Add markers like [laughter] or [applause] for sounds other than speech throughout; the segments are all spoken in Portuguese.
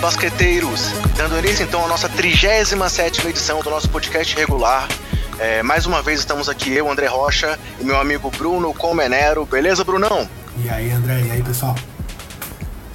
basqueteiros! Dando início então à nossa 37 edição do nosso podcast regular. É, mais uma vez estamos aqui, eu, André Rocha, e meu amigo Bruno Comenero. Beleza, Brunão? E aí, André? E aí, pessoal?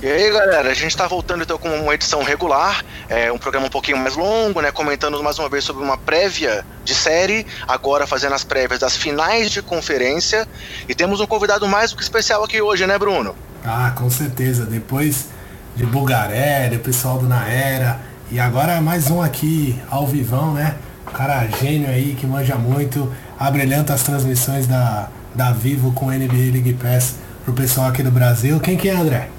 E aí, galera, a gente está voltando então com uma edição regular, é, um programa um pouquinho mais longo, né? Comentando mais uma vez sobre uma prévia de série, agora fazendo as prévias das finais de conferência. E temos um convidado mais do que especial aqui hoje, né, Bruno? Ah, com certeza. Depois de Bugaré, do pessoal do Naera. E agora mais um aqui ao vivão, né? Um cara gênio aí que manja muito, abrilhanta as transmissões da, da Vivo com NBA League Pass pro pessoal aqui do Brasil. Quem que é, André?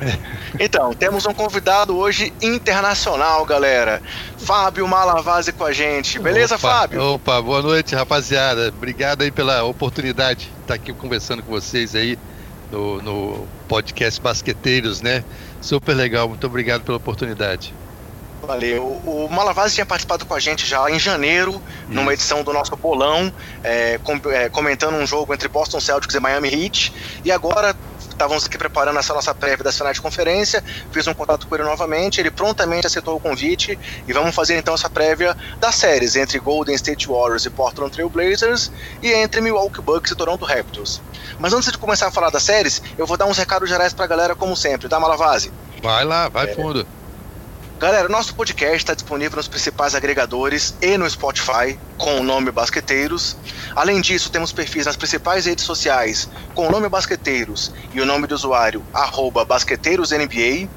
[laughs] Então, temos um convidado hoje internacional, galera. Fábio Malavase com a gente. Beleza, opa, Fábio? Opa, boa noite, rapaziada. Obrigado aí pela oportunidade de estar aqui conversando com vocês aí no, no podcast Basqueteiros, né? Super legal, muito obrigado pela oportunidade. Valeu. O Malavase tinha participado com a gente já em janeiro, Isso. numa edição do nosso bolão, é, com, é, comentando um jogo entre Boston Celtics e Miami Heat. E agora estávamos aqui preparando essa nossa prévia da final de conferência, fiz um contato com ele novamente, ele prontamente aceitou o convite e vamos fazer então essa prévia das séries entre Golden State Warriors e Portland Trail Blazers e entre Milwaukee Bucks e Toronto Raptors. Mas antes de começar a falar das séries, eu vou dar uns recados gerais pra galera como sempre, tá Malavase? Vai lá, vai é, fundo. Galera, nosso podcast está disponível nos principais agregadores e no Spotify com o nome Basqueteiros. Além disso, temos perfis nas principais redes sociais com o nome Basqueteiros e o nome do usuário BasqueteirosNBA.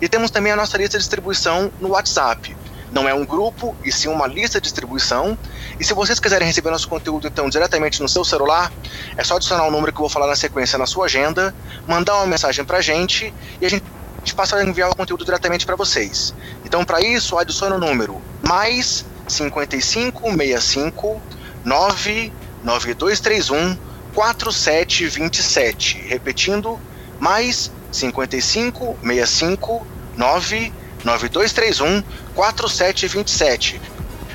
E temos também a nossa lista de distribuição no WhatsApp. Não é um grupo, e sim uma lista de distribuição. E se vocês quiserem receber nosso conteúdo então diretamente no seu celular, é só adicionar o número que eu vou falar na sequência na sua agenda, mandar uma mensagem pra gente e a gente a gente passa a enviar o conteúdo diretamente para vocês. Então, para isso, adicione o número mais 5565 99231 4727. Repetindo, mais 5565 99231 4727.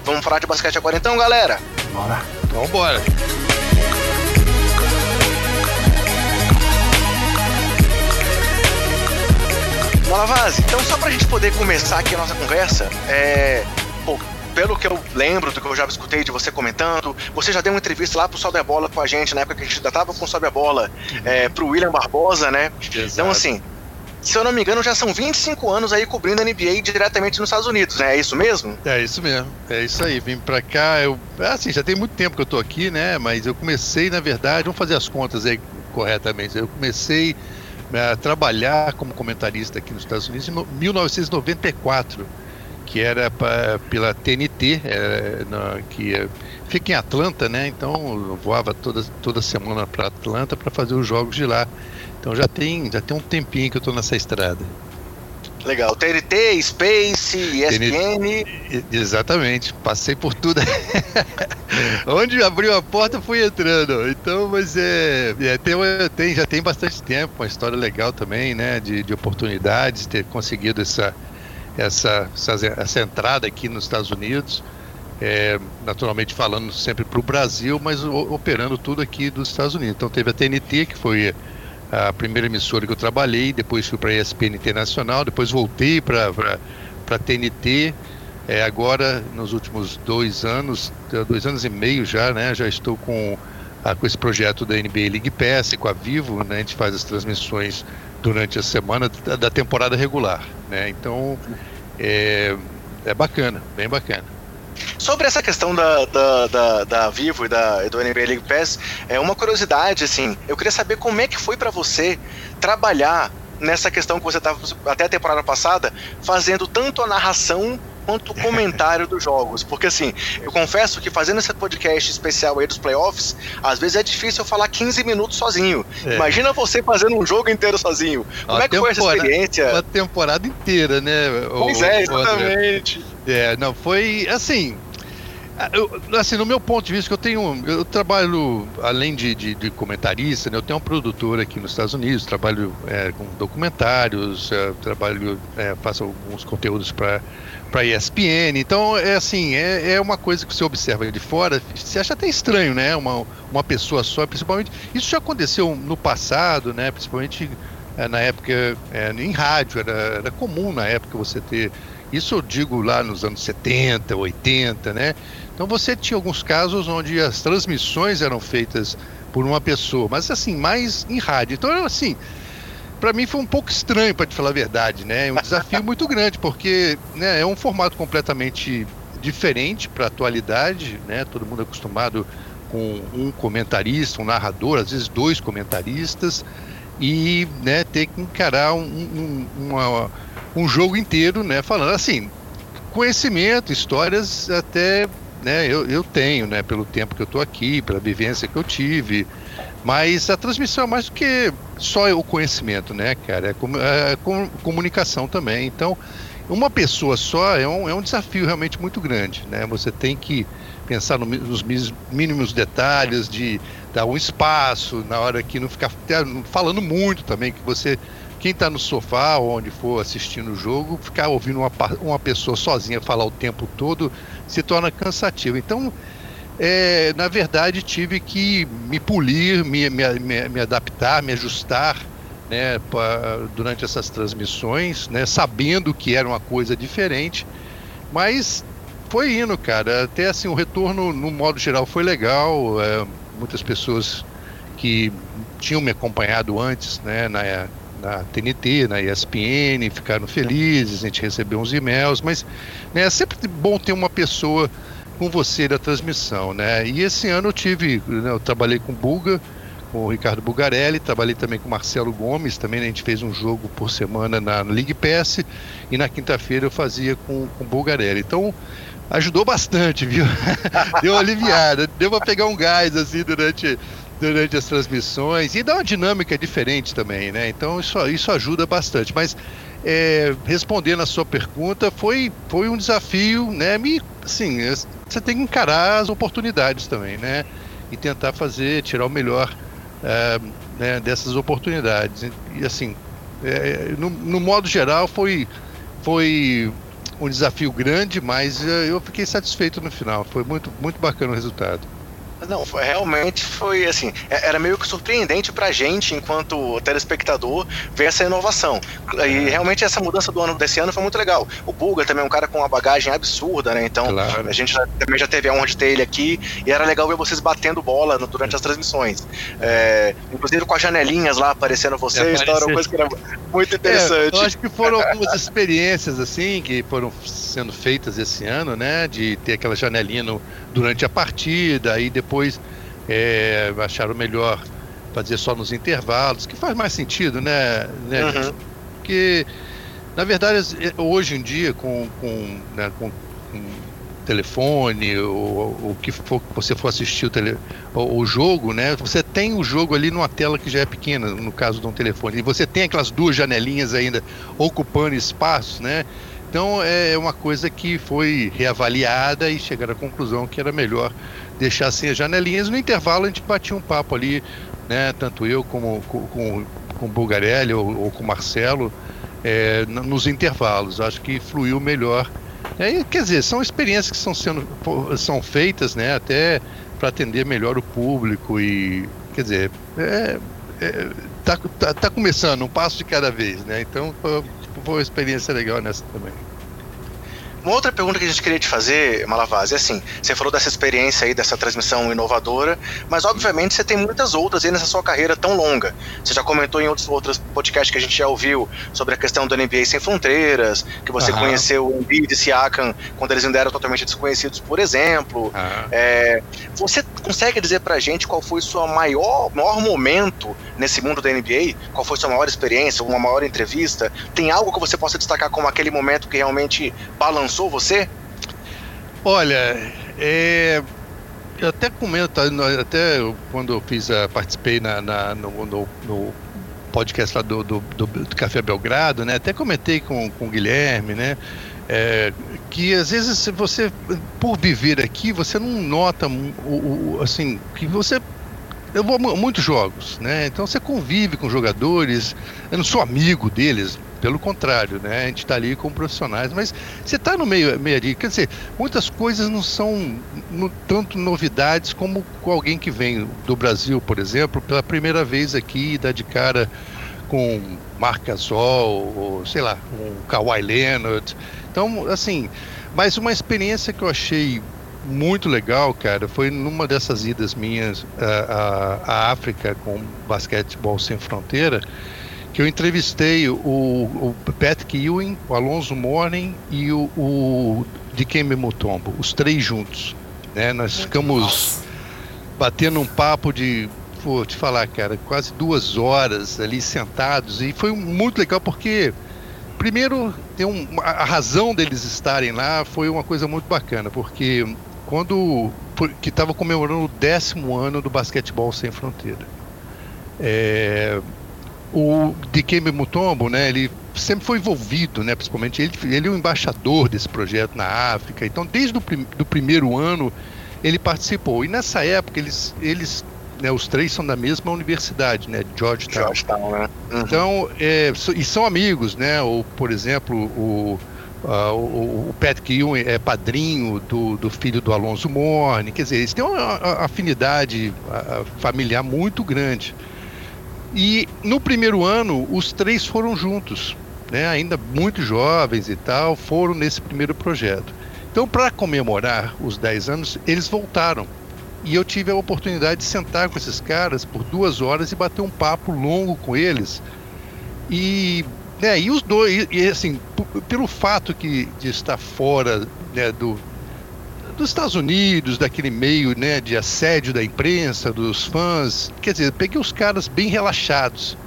Vamos falar de basquete agora então, galera? Bora. Vamos embora. Malavaz, então só pra gente poder começar aqui a nossa conversa, é. Pô, pelo que eu lembro do que eu já escutei de você comentando, você já deu uma entrevista lá pro Sobe a Bola com a gente, na época que a gente ainda tava com o Sobe a Bola, uhum. é, pro William Barbosa, né? Exato. Então, assim, se eu não me engano, já são 25 anos aí cobrindo a NBA diretamente nos Estados Unidos, né? É isso mesmo? É isso mesmo, é isso aí. Vim pra cá, eu. Assim, já tem muito tempo que eu tô aqui, né? Mas eu comecei, na verdade, vamos fazer as contas aí corretamente. Eu comecei a trabalhar como comentarista aqui nos Estados Unidos em 1994, que era pra, pela TNT, é, na, que é, fica em Atlanta, né? Então voava toda, toda semana para Atlanta para fazer os jogos de lá. Então já tem, já tem um tempinho que eu estou nessa estrada. Legal. TNT, Space, ESPN. Exatamente. Passei por tudo. [laughs] Onde abriu a porta, fui entrando. Então, mas é. é tem, tem, já tem bastante tempo, uma história legal também, né? De, de oportunidades, ter conseguido essa, essa, essa, essa entrada aqui nos Estados Unidos. É, naturalmente falando sempre para o Brasil, mas operando tudo aqui dos Estados Unidos. Então teve a TNT, que foi a primeira emissora que eu trabalhei, depois fui para a ESPN Internacional, depois voltei para a TNT. É, agora, nos últimos dois anos, dois anos e meio já, né, já estou com, a, com esse projeto da NBA League Pass com a Vivo, né, a gente faz as transmissões durante a semana da, da temporada regular. Né, então, é, é bacana, bem bacana. Sobre essa questão da, da, da, da Vivo e da, do NBA League Pass, é uma curiosidade, assim, eu queria saber como é que foi para você trabalhar nessa questão que você estava até a temporada passada, fazendo tanto a narração quanto o [laughs] comentário dos jogos. Porque assim, eu confesso que fazendo esse podcast especial aí dos playoffs, às vezes é difícil eu falar 15 minutos sozinho. É. Imagina você fazendo um jogo inteiro sozinho. Como é que foi essa experiência? Uma temporada inteira, né? Pois o, é, exatamente. É, não, foi assim. Eu, assim, no meu ponto de vista, eu tenho. Eu trabalho, além de, de, de comentarista, né, eu tenho uma produtora aqui nos Estados Unidos, trabalho é, com documentários, é, trabalho, é, faço alguns conteúdos para para ESPN. Então, é assim, é, é uma coisa que você observa de fora, você acha até estranho, né? Uma, uma pessoa só, principalmente. Isso já aconteceu no passado, né? Principalmente é, na época é, em rádio, era, era comum na época você ter. Isso eu digo lá nos anos 70, 80, né? Então você tinha alguns casos onde as transmissões eram feitas por uma pessoa, mas assim, mais em rádio. Então, assim, para mim foi um pouco estranho, para te falar a verdade, né? É um desafio muito [laughs] grande, porque né, é um formato completamente diferente para a atualidade, né? Todo mundo é acostumado com um comentarista, um narrador, às vezes dois comentaristas e né, ter que encarar um, um, uma, um jogo inteiro, né, falando assim, conhecimento, histórias até né, eu, eu tenho, né, pelo tempo que eu estou aqui, pela vivência que eu tive, mas a transmissão é mais do que só o conhecimento, né, cara, é, com, é comunicação também, então uma pessoa só é um, é um desafio realmente muito grande, né, você tem que pensar no, nos mínimos detalhes, de dar um espaço, na hora que não ficar falando muito também, que você, quem está no sofá ou onde for assistindo o jogo, ficar ouvindo uma, uma pessoa sozinha falar o tempo todo se torna cansativo. Então, é, na verdade, tive que me polir, me, me, me, me adaptar, me ajustar né, pra, durante essas transmissões, né, sabendo que era uma coisa diferente, mas foi indo, cara. Até assim, o retorno, no modo geral, foi legal. É, muitas pessoas que tinham me acompanhado antes, né, na, na TNT, na ESPN, ficaram felizes, a gente recebeu uns e-mails, mas né, é sempre bom ter uma pessoa com você da transmissão, né? E esse ano eu tive, né, eu trabalhei com Buga, com o Ricardo Bugarelli, trabalhei também com o Marcelo Gomes, também né, a gente fez um jogo por semana na League Pass, e na quinta-feira eu fazia com, com o Bugarelli. Então, ajudou bastante, viu? [laughs] deu uma aliviada, deu para pegar um gás assim durante, durante as transmissões e dá uma dinâmica diferente também, né? Então isso, isso ajuda bastante. Mas é, respondendo a sua pergunta, foi, foi um desafio, né? Me, assim, você tem que encarar as oportunidades também, né? E tentar fazer, tirar o melhor é, né, dessas oportunidades. E assim, é, no, no modo geral, foi, foi um desafio grande, mas eh, eu fiquei satisfeito no final. Foi muito, muito bacana o resultado. Não, foi, realmente foi assim, é, era meio que surpreendente pra gente, enquanto telespectador, ver essa inovação. E realmente essa mudança do ano desse ano foi muito legal. O Buga também é um cara com uma bagagem absurda, né? Então claro. a gente já, também já teve a honra de ter ele aqui e era legal ver vocês batendo bola no, durante as transmissões. É, inclusive com as janelinhas lá aparecendo vocês, então era uma coisa que era muito interessante. É, eu acho que foram [laughs] algumas experiências assim que foram sendo feitas esse ano, né? De ter aquela janelinha no, durante a partida e depois é, acharam melhor fazer só nos intervalos, que faz mais sentido, né? né uhum. Porque, na verdade, hoje em dia, com, com, né, com, com telefone, ou o que for que você for assistir o, tele, o, o, jogo, né? Você tem o jogo ali numa tela que já é pequena, no caso de um telefone, e você tem aquelas duas janelinhas ainda ocupando espaço, né? Então é uma coisa que foi reavaliada e chegaram à conclusão que era melhor deixar sem as janelinhas. No intervalo a gente batia um papo ali, né, tanto eu como com, com, Bulgarelli ou, ou com Marcelo, é, nos intervalos. Acho que fluiu melhor. É, quer dizer, são experiências que estão sendo são feitas né, até para atender melhor o público e quer dizer, é, é, tá, tá, tá, começando um passo de cada vez, né? Então foi, foi uma experiência legal nessa também. Uma outra pergunta que a gente queria te fazer, Malavaz, é assim: você falou dessa experiência aí, dessa transmissão inovadora, mas obviamente você tem muitas outras aí nessa sua carreira tão longa. Você já comentou em outros, outros podcasts que a gente já ouviu sobre a questão do NBA Sem Fronteiras, que você uhum. conheceu o Embiid e Siakam quando eles ainda eram totalmente desconhecidos, por exemplo. Uhum. É, você consegue dizer pra gente qual foi o seu maior, maior momento nesse mundo da NBA? Qual foi a sua maior experiência, uma maior entrevista? Tem algo que você possa destacar como aquele momento que realmente balançou passou você? Olha, é, eu até comento, até quando eu fiz, a, participei na, na no, no, no, podcast lá do, do, do, do, Café Belgrado, né? Até comentei com, com o Guilherme, né? É, que às vezes você, por viver aqui, você não nota o, o assim que você eu vou a muitos jogos, né? Então você convive com jogadores, eu não sou amigo deles, pelo contrário, né? A gente está ali com profissionais, mas você está no meio, meio ali. Quer dizer, muitas coisas não são no, tanto novidades como com alguém que vem do Brasil, por exemplo, pela primeira vez aqui e dá de cara com Marc Gasol, ou sei lá, um Kawhi Leonard. Então, assim, mas uma experiência que eu achei muito legal, cara, foi numa dessas idas minhas à, à África com basquetebol sem fronteira, que eu entrevistei o, o Patrick Ewing, o Alonso Morning e o, o Dikembe Mutombo, os três juntos. Né? Nós ficamos batendo um papo de, vou te falar, cara, quase duas horas ali sentados e foi muito legal porque primeiro tem um, a razão deles estarem lá foi uma coisa muito bacana porque quando que estava comemorando o décimo ano do basquetebol sem fronteira é, o Dikembe Mutombo, né, ele sempre foi envolvido, né, principalmente ele, ele é o embaixador desse projeto na África. Então, desde o prim, do primeiro ano ele participou. E nessa época eles, eles né, os três são da mesma universidade, né, Georgetown. Georgetown né? Uhum. Então, é, e são amigos, né? Ou, por exemplo, o Uh, o, o Patrick Ewing é padrinho do, do filho do Alonso Morne, quer dizer, eles têm uma, uma afinidade familiar muito grande. E no primeiro ano, os três foram juntos, né, ainda muito jovens e tal, foram nesse primeiro projeto. Então, para comemorar os 10 anos, eles voltaram. E eu tive a oportunidade de sentar com esses caras por duas horas e bater um papo longo com eles. E, né, e os dois, e, assim, pelo fato que, de estar fora né, do, dos Estados Unidos, daquele meio né, de assédio da imprensa, dos fãs. Quer dizer, peguei os caras bem relaxados.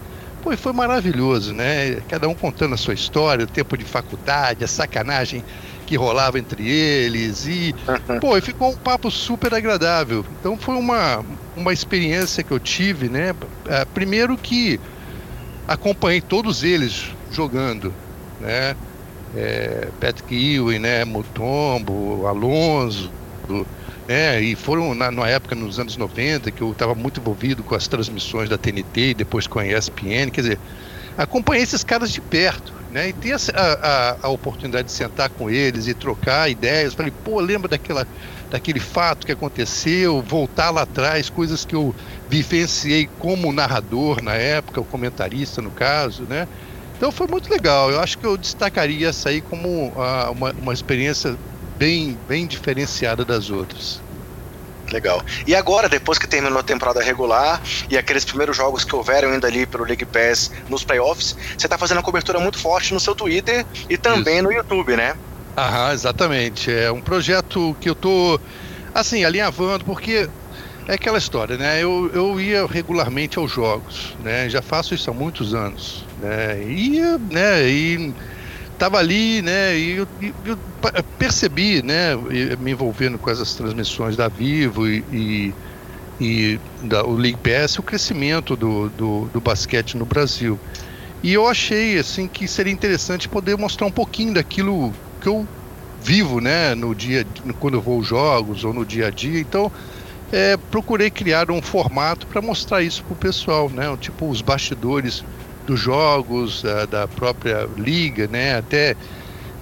Pô, e foi maravilhoso, né? Cada um contando a sua história, o tempo de faculdade, a sacanagem que rolava entre eles. E, pô, e ficou um papo super agradável. Então foi uma, uma experiência que eu tive, né? É, primeiro que acompanhei todos eles jogando, né? É, Patrick Ewing, né, Mutombo, Alonso, né, e foram na, na, época, nos anos 90, que eu estava muito envolvido com as transmissões da TNT e depois com a ESPN, quer dizer, acompanhei esses caras de perto, né, e ter a, a, a oportunidade de sentar com eles e trocar ideias, falei, pô, lembra daquela, daquele fato que aconteceu, voltar lá atrás, coisas que eu vivenciei como narrador na época, o comentarista no caso, né, então foi muito legal. Eu acho que eu destacaria essa aí como uh, uma, uma experiência bem, bem diferenciada das outras. Legal. E agora, depois que terminou a temporada regular e aqueles primeiros jogos que houveram ainda ali pelo League Pass nos playoffs, você está fazendo uma cobertura muito forte no seu Twitter e também Isso. no YouTube, né? Aham, exatamente. É um projeto que eu tô assim, alinhavando, porque é aquela história, né? Eu, eu ia regularmente aos jogos, né? Já faço isso há muitos anos, né? Ia, né? E tava ali, né? E eu, eu, percebi, né? Me envolvendo com essas transmissões da Vivo e, e, e da, o League PS, o crescimento do, do, do basquete no Brasil. E eu achei assim que seria interessante poder mostrar um pouquinho daquilo que eu vivo, né? No dia, quando eu vou aos jogos ou no dia a dia. Então é, procurei criar um formato para mostrar isso para o pessoal, né? Tipo os bastidores dos jogos, a, da própria liga, né? Até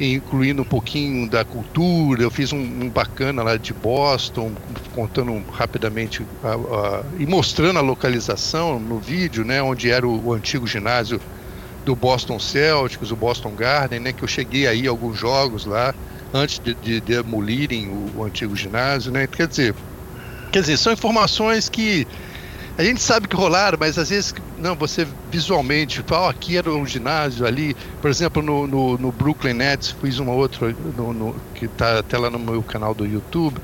incluindo um pouquinho da cultura. Eu fiz um, um bacana lá de Boston, contando rapidamente a, a, e mostrando a localização no vídeo, né? Onde era o, o antigo ginásio do Boston Celtics, o Boston Garden, né? Que eu cheguei aí alguns jogos lá antes de, de demolirem o, o antigo ginásio, né? Quer dizer, Quer dizer, são informações que a gente sabe que rolaram, mas às vezes não, você visualmente fala, oh, aqui era um ginásio ali, por exemplo, no, no, no Brooklyn Nets, fiz uma outra no, no, que está até lá no meu canal do YouTube.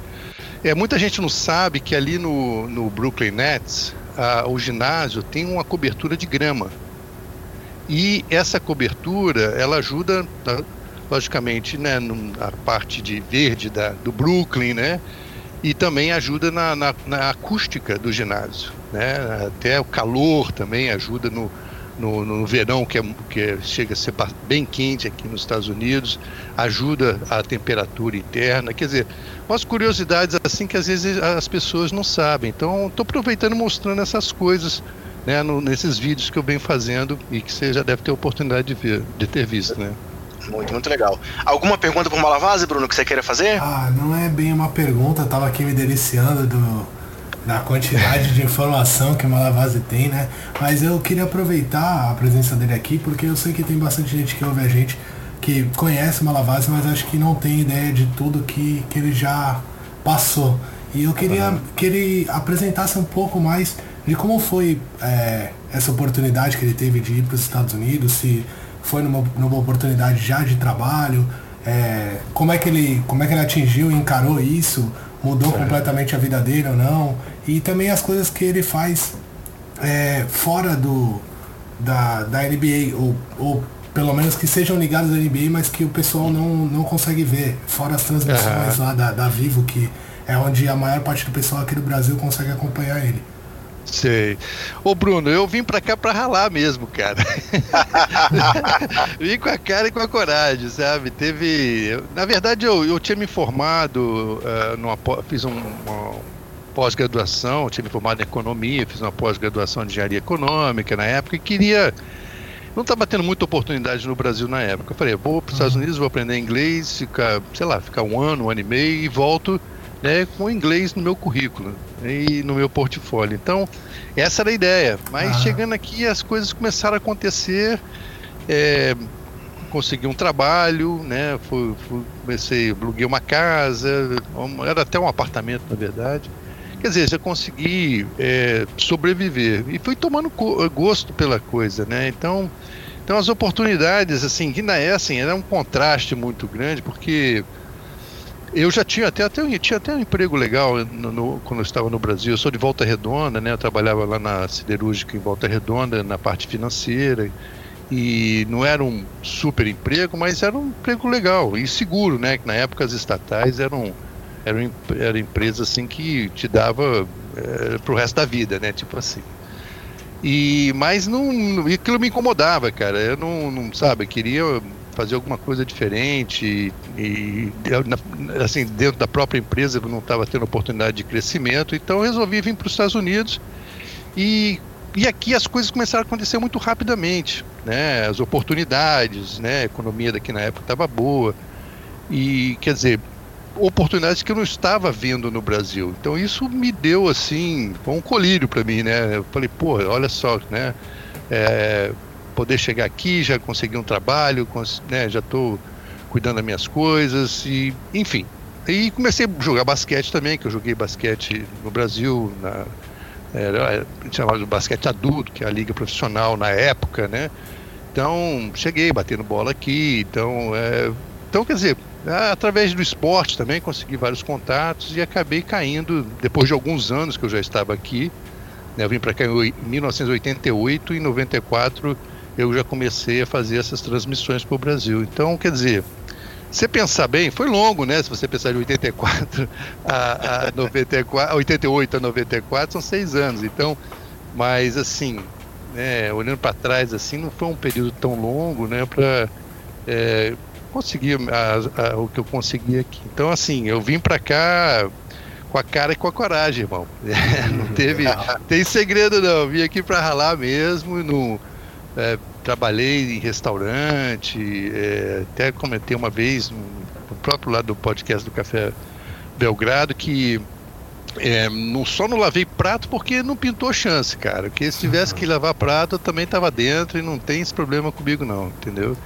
É, muita gente não sabe que ali no, no Brooklyn Nets, a, o ginásio tem uma cobertura de grama. E essa cobertura, ela ajuda, logicamente, né, a parte de verde da, do Brooklyn, né? E também ajuda na, na, na, acústica do ginásio. Né? Até o calor também ajuda no, no, no verão, que, é, que é, chega a ser bem quente aqui nos Estados Unidos, ajuda a temperatura interna. Quer dizer, umas curiosidades assim que às vezes as pessoas não sabem. Então, estou aproveitando mostrando essas coisas né, no, nesses vídeos que eu venho fazendo e que você já deve ter oportunidade de, ver, de ter visto. Né? Muito, muito legal. Alguma pergunta pro Malavase, Bruno, que você queira fazer? Ah, não é bem uma pergunta, eu tava aqui me deliciando do, da quantidade de informação que Malavase tem, né? Mas eu queria aproveitar a presença dele aqui, porque eu sei que tem bastante gente que ouve a gente que conhece Malavase, mas acho que não tem ideia de tudo que, que ele já passou. E eu queria uhum. que ele apresentasse um pouco mais de como foi é, essa oportunidade que ele teve de ir para os Estados Unidos, se foi numa, numa oportunidade já de trabalho, é, como, é que ele, como é que ele atingiu e encarou isso, mudou é. completamente a vida dele ou não, e também as coisas que ele faz é, fora do, da, da NBA, ou, ou pelo menos que sejam ligados à NBA, mas que o pessoal não, não consegue ver, fora as transmissões uhum. lá da, da Vivo, que é onde a maior parte do pessoal aqui do Brasil consegue acompanhar ele. Sei. Ô Bruno, eu vim pra cá pra ralar mesmo, cara. [laughs] vim com a cara e com a coragem, sabe? Teve. Na verdade, eu, eu tinha me formado, uh, numa, fiz um, uma pós-graduação, tinha me formado em economia, fiz uma pós-graduação em engenharia econômica na época e queria. Não estava tendo muita oportunidade no Brasil na época. Eu falei, vou para os Estados uhum. Unidos, vou aprender inglês, ficar, sei lá, ficar um ano, um ano e meio e volto né, com inglês no meu currículo e no meu portfólio. Então, essa era a ideia. Mas ah. chegando aqui, as coisas começaram a acontecer. É, consegui um trabalho, né? Fui, fui, comecei, aluguei uma casa, era até um apartamento, na verdade. Quer dizer, já consegui é, sobreviver e fui tomando gosto pela coisa, né? Então, então as oportunidades, assim, que na é assim, era um contraste muito grande, porque eu já tinha até, até, tinha até um emprego legal no, no, quando eu estava no Brasil. Eu sou de Volta Redonda, né? Eu trabalhava lá na siderúrgica em Volta Redonda, na parte financeira. E não era um super emprego, mas era um emprego legal e seguro, né? Que na época as estatais eram, eram, eram empresas assim que te dava é, pro resto da vida, né? Tipo assim. E, mas não, aquilo me incomodava, cara. Eu não, não sabe, queria fazer alguma coisa diferente e, assim dentro da própria empresa eu não estava tendo oportunidade de crescimento então resolvi vir para os Estados Unidos e e aqui as coisas começaram a acontecer muito rapidamente né? As oportunidades né? A economia daqui na época estava boa e quer dizer oportunidades que eu não estava vendo no Brasil. Então isso me deu assim um colírio para mim né? Eu falei pô olha só né? É, poder chegar aqui, já conseguir um trabalho, né, já estou cuidando das minhas coisas e enfim. E comecei a jogar basquete também, que eu joguei basquete no Brasil, na, era, chamava de basquete adulto, que é a liga profissional na época, né? Então, cheguei batendo bola aqui, então, é, então quer dizer, através do esporte também consegui vários contatos e acabei caindo, depois de alguns anos que eu já estava aqui, né, eu vim para cá em 1988 e em 94 eu já comecei a fazer essas transmissões para o Brasil. Então, quer dizer, você pensar bem, foi longo, né? Se você pensar de 84 [laughs] a, a 94, 88 a 94, são seis anos. Então, mas assim, né, olhando para trás, assim, não foi um período tão longo, né? Para é, conseguir a, a, o que eu consegui aqui. Então, assim, eu vim para cá com a cara e com a coragem, irmão. [laughs] não teve, tem segredo não. Vim aqui para ralar mesmo, não é, trabalhei em restaurante, é, até comentei uma vez no, no, próprio lado do podcast do Café Belgrado que é, não, só não lavei prato porque não pintou chance, cara. Porque se tivesse que lavar prato, eu também estava dentro e não tem esse problema comigo, não, entendeu?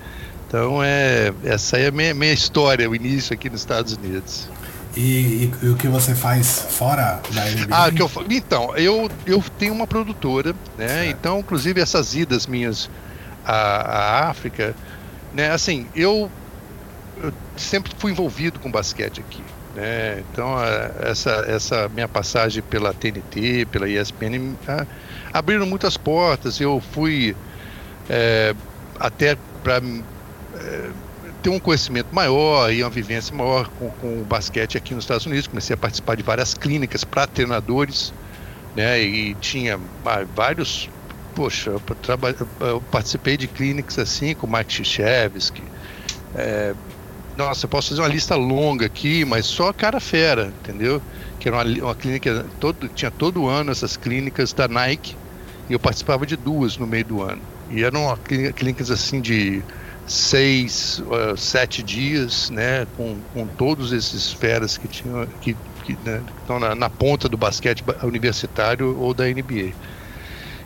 Então, é, essa aí é a minha, minha história, o início aqui nos Estados Unidos. E, e, e, o que você faz fora da NBA? Ah, que eu, então, eu, eu tenho uma produtora, né? Certo. Então, inclusive, essas idas minhas à, à África, né? Assim, eu, eu, sempre fui envolvido com basquete aqui, né? Então, a, essa, essa minha passagem pela TNT, pela ESPN, a, abriram muitas portas. Eu fui é, até para é, ter um conhecimento maior e uma vivência maior com, com o basquete aqui nos Estados Unidos. Comecei a participar de várias clínicas para treinadores, né? E tinha vários. Poxa, eu, eu participei de clínicas assim com Mike Krzyzewski. É, nossa, eu posso fazer uma lista longa aqui, mas só cara fera, entendeu? Que era uma, uma clínica, todo, tinha todo ano essas clínicas da Nike, e eu participava de duas no meio do ano. E eram clínicas assim de seis, uh, sete dias, né, com, com todos esses feras que tinham que, que né, estão na, na, ponta do basquete universitário ou da NBA.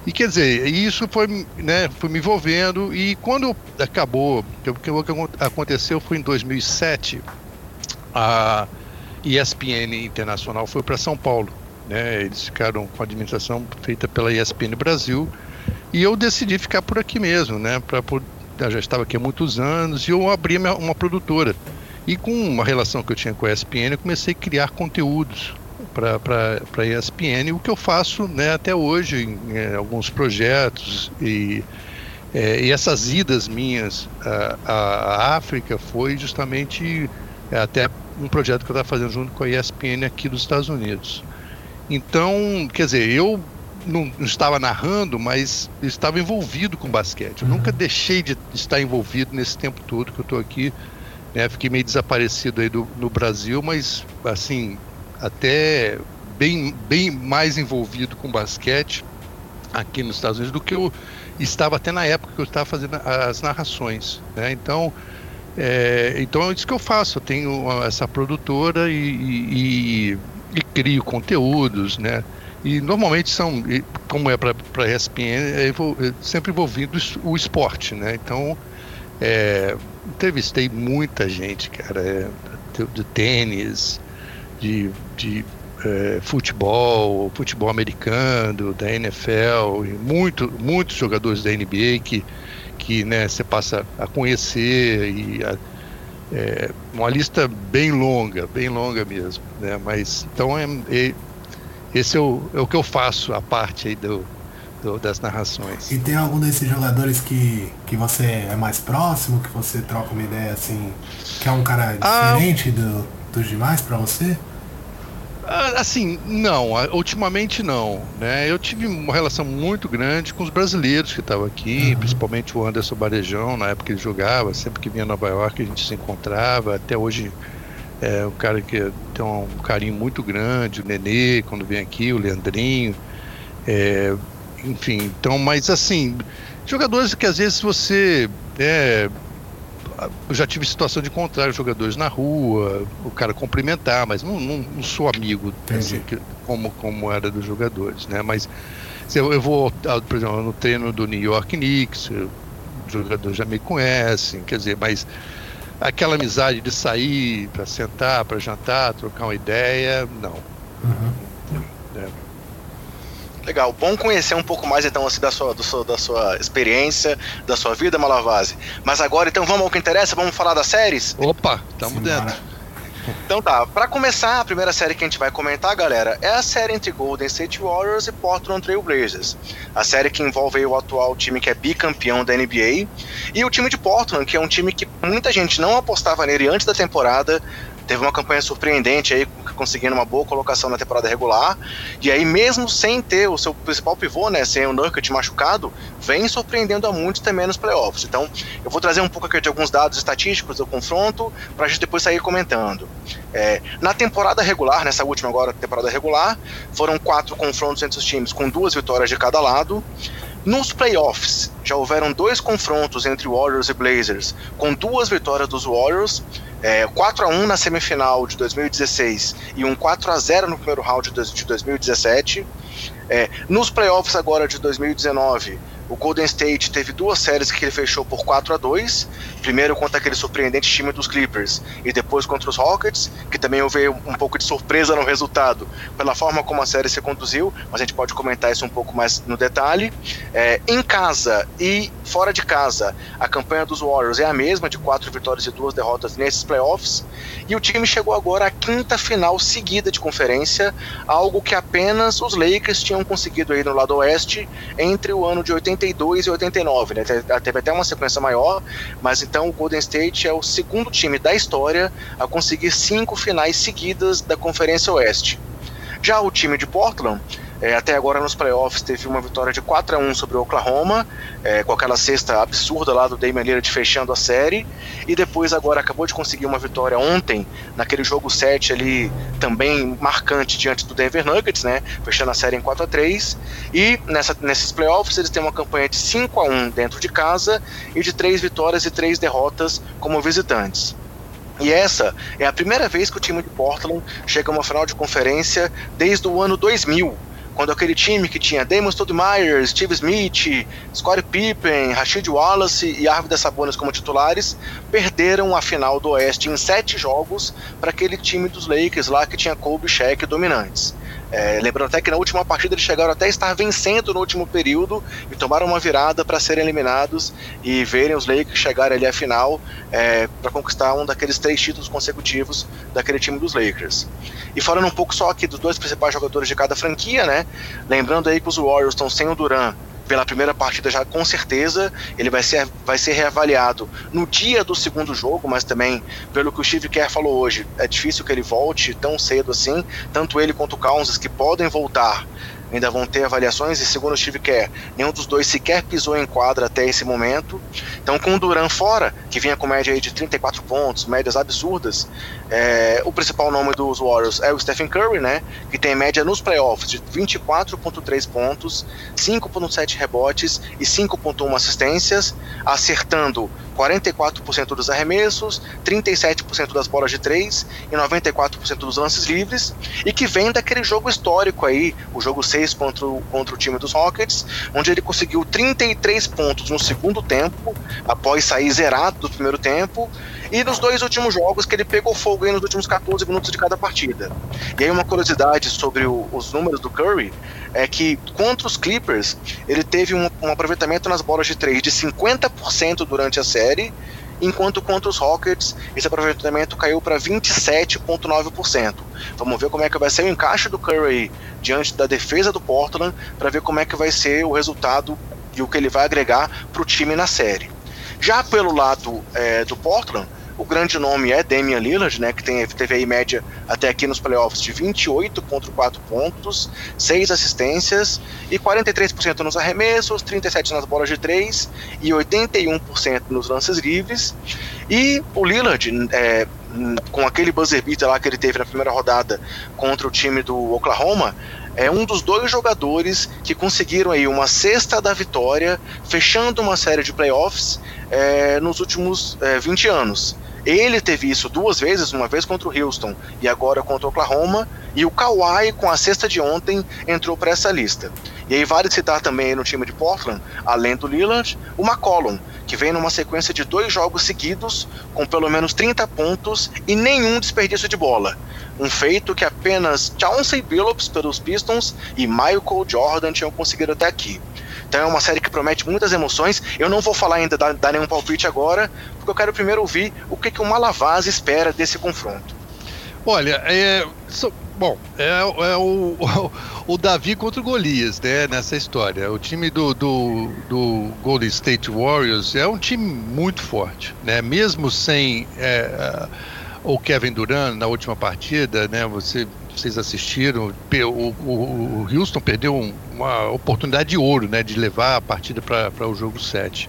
E quer dizer, isso foi, né, foi me envolvendo e quando acabou, o que aconteceu foi em 2007, a ESPN Internacional foi para São Paulo, né? Eles ficaram com a administração feita pela ESPN Brasil e eu decidi ficar por aqui mesmo, né? Para já estava aqui há muitos anos e eu abri uma produtora. E com uma relação que eu tinha com a ESPN, eu comecei a criar conteúdos para a ESPN, o que eu faço né, até hoje em, em alguns projetos e, é, e essas idas minhas à, África foi justamente é, até um projeto que eu estava fazendo junto com a ESPN aqui dos Estados Unidos. Então, quer dizer, eu não, estava narrando, mas estava envolvido com basquete. Eu uhum. nunca deixei de estar envolvido nesse tempo todo que eu estou aqui. Né? Fiquei meio desaparecido aí do, no Brasil, mas assim, até bem, bem mais envolvido com basquete aqui nos Estados Unidos do que eu estava até na época que eu estava fazendo as narrações. Né? Então, é, então é isso que eu faço. Eu tenho essa produtora e, e, e crio conteúdos, né? E normalmente são, como é para a ESPN, é, é sempre envolvido o esporte, né? Então, é, entrevistei muita gente, cara, é, de, de tênis, de, de é, futebol, futebol americano, da NFL, muito, muitos jogadores da NBA que, que né, você passa a conhecer e a, é, uma lista bem longa, bem longa mesmo, né? Mas então é, é esse é o, é o que eu faço a parte aí do, do, das narrações. E tem algum desses jogadores que, que você é mais próximo, que você troca uma ideia assim, que é um cara ah, diferente ah, do, dos demais para você? Ah, assim, não, ultimamente não. Né? Eu tive uma relação muito grande com os brasileiros que estavam aqui, uhum. principalmente o Anderson Barejão, na época que ele jogava, sempre que vinha a Nova York a gente se encontrava, até hoje é um cara que tem um carinho muito grande, o Nenê, quando vem aqui, o Leandrinho, é, enfim, então, mas assim, jogadores que às vezes você é, eu já tive situação de encontrar jogadores na rua, o cara cumprimentar, mas não, não, não sou amigo assim, que, como, como era dos jogadores, né? Mas se eu, eu vou, por exemplo, no treino do New York Knicks, os jogadores já me conhecem, quer dizer, mas aquela amizade de sair para sentar, para jantar, trocar uma ideia, não. Uhum. Legal, bom conhecer um pouco mais então assim, da, sua, do, da sua experiência, da sua vida, Malavase. Mas agora então vamos ao que interessa, vamos falar das séries? Opa, tamo Sim, dentro. Então tá, para começar, a primeira série que a gente vai comentar, galera, é a série entre Golden State Warriors e Portland Trail Blazers. A série que envolve o atual time que é bicampeão da NBA e o time de Portland, que é um time que muita gente não apostava nele antes da temporada, teve uma campanha surpreendente aí, conseguindo uma boa colocação na temporada regular. E aí, mesmo sem ter o seu principal pivô, né, sem o Nurkic machucado, vem surpreendendo a muitos também nos playoffs. Então, eu vou trazer um pouco aqui de alguns dados estatísticos do confronto, para a gente depois sair comentando. É, na temporada regular, nessa última agora temporada regular, foram quatro confrontos entre os times, com duas vitórias de cada lado. Nos playoffs, já houveram dois confrontos entre Warriors e Blazers, com duas vitórias dos Warriors, é, 4 a 1 na semifinal de 2016 e um 4 a 0 no primeiro round de 2017. É, nos playoffs agora de 2019, o Golden State teve duas séries que ele fechou por 4 a 2 Primeiro contra aquele surpreendente time dos Clippers e depois contra os Rockets, que também houve um pouco de surpresa no resultado pela forma como a série se conduziu, mas a gente pode comentar isso um pouco mais no detalhe. É, em casa e fora de casa, a campanha dos Warriors é a mesma, de quatro vitórias e duas derrotas nesses playoffs. E o time chegou agora à quinta final seguida de conferência, algo que apenas os Lakers tinham conseguido aí no lado oeste entre o ano de 82 e 89. Né? Teve até uma sequência maior, mas então o Golden State é o segundo time da história a conseguir cinco finais seguidas da Conferência Oeste. Já o time de Portland É, até agora nos playoffs teve uma vitória de 4 a 1 sobre o Oklahoma, é, com aquela cesta absurda lá do Damian Lillard fechando a série, e depois agora acabou de conseguir uma vitória ontem, naquele jogo 7 ali, também marcante diante do Denver Nuggets, né, fechando a série em 4 a 3 e nessa, nesses playoffs eles têm uma campanha de 5 a 1 dentro de casa e de 3 vitórias e 3 derrotas como visitantes. E essa é a primeira vez que o time de Portland chega a uma final de conferência desde o ano 2000, quando aquele time que tinha Damon Stoudemire, Steve Smith, Scottie Pippen, Rashid Wallace e Arvidas Sabonis como titulares, perderam a final do Oeste em sete jogos para aquele time dos Lakers lá que tinha Kobe e Shaq dominantes. É, lembrando até que na última partida eles chegaram até a estar vencendo no último período e tomaram uma virada para serem eliminados e verem os Lakers chegarem ali à final é, para conquistar um daqueles três títulos consecutivos daquele time dos Lakers. E falando um pouco só aqui dos dois principais jogadores de cada franquia, né? Lembrando aí que os Warriors estão sem o Duran pela primeira partida já com certeza. Ele vai ser, vai ser reavaliado no dia do segundo jogo, mas também, pelo que o Steve Kerr falou hoje, é difícil que ele volte tão cedo assim. Tanto ele quanto o Cousins, que podem voltar ainda vão ter avaliações e segundo o Steve Kerr, nenhum dos dois sequer pisou em quadra até esse momento. Então, com o Duran fora, que vinha com média aí de 34 pontos, médias absurdas, é, o principal nome dos Warriors é o Stephen Curry, né, que tem média nos playoffs de 24.3 pontos, 5.7 rebotes e 5.1 assistências, acertando 44% dos arremessos, 37% das bolas de três e 94% dos lances livres, e que vem daquele jogo histórico aí, o jogo 6 contra contra o time dos Rockets, onde ele conseguiu 33 pontos no segundo tempo, após sair zerado do primeiro tempo, e nos dois últimos jogos que ele pegou fogo nos últimos 14 minutos de cada partida. E aí uma curiosidade sobre o, os números do Curry é que contra os Clippers ele teve um, um aproveitamento nas bolas de três de 50% durante a série, enquanto contra os Rockets esse aproveitamento caiu para 27,9%. Vamos ver como é que vai ser o encaixe do Curry diante da defesa do Portland para ver como é que vai ser o resultado e o que ele vai agregar para o time na série. Já pelo lado é, do Portland, o grande nome é Damian Lillard, né, que tem, teve aí média até aqui nos playoffs de 28,4 pontos, 6 assistências e 43% nos arremessos, 37% nas bolas de 3 e 81% nos lances livres. E o Lillard, é, com aquele buzzer beater lá que ele teve na primeira rodada contra o time do Oklahoma, é um dos dois jogadores que conseguiram aí uma sexta da vitória, fechando uma série de playoffs é, nos últimos é, 20 anos. Ele teve isso duas vezes, uma vez contra o Houston e agora contra o Oklahoma, e o Kawhi, com a sexta de ontem, entrou para essa lista. E aí vale citar também no time de Portland, além do Lillard, o McCollum, que vem numa sequência de dois jogos seguidos, com pelo menos 30 pontos e nenhum desperdício de bola. Um feito que apenas Chauncey Billups pelos Pistons e Michael Jordan tinham conseguido até aqui. Então é uma série que promete muitas emoções. Eu não vou falar ainda, dar, dar nenhum palpite agora, porque eu quero primeiro ouvir o que, que o Malavaz espera desse confronto. Olha, é, so, bom, é, é o, o, Davi contra o Golias, né, nessa história. O time do, do, do Golden State Warriors é um time muito forte, né, mesmo sem é, o Kevin Durant na última partida, né, você vocês assistiram, o, Houston perdeu um, uma oportunidade de ouro, né, de levar a partida para o jogo 7.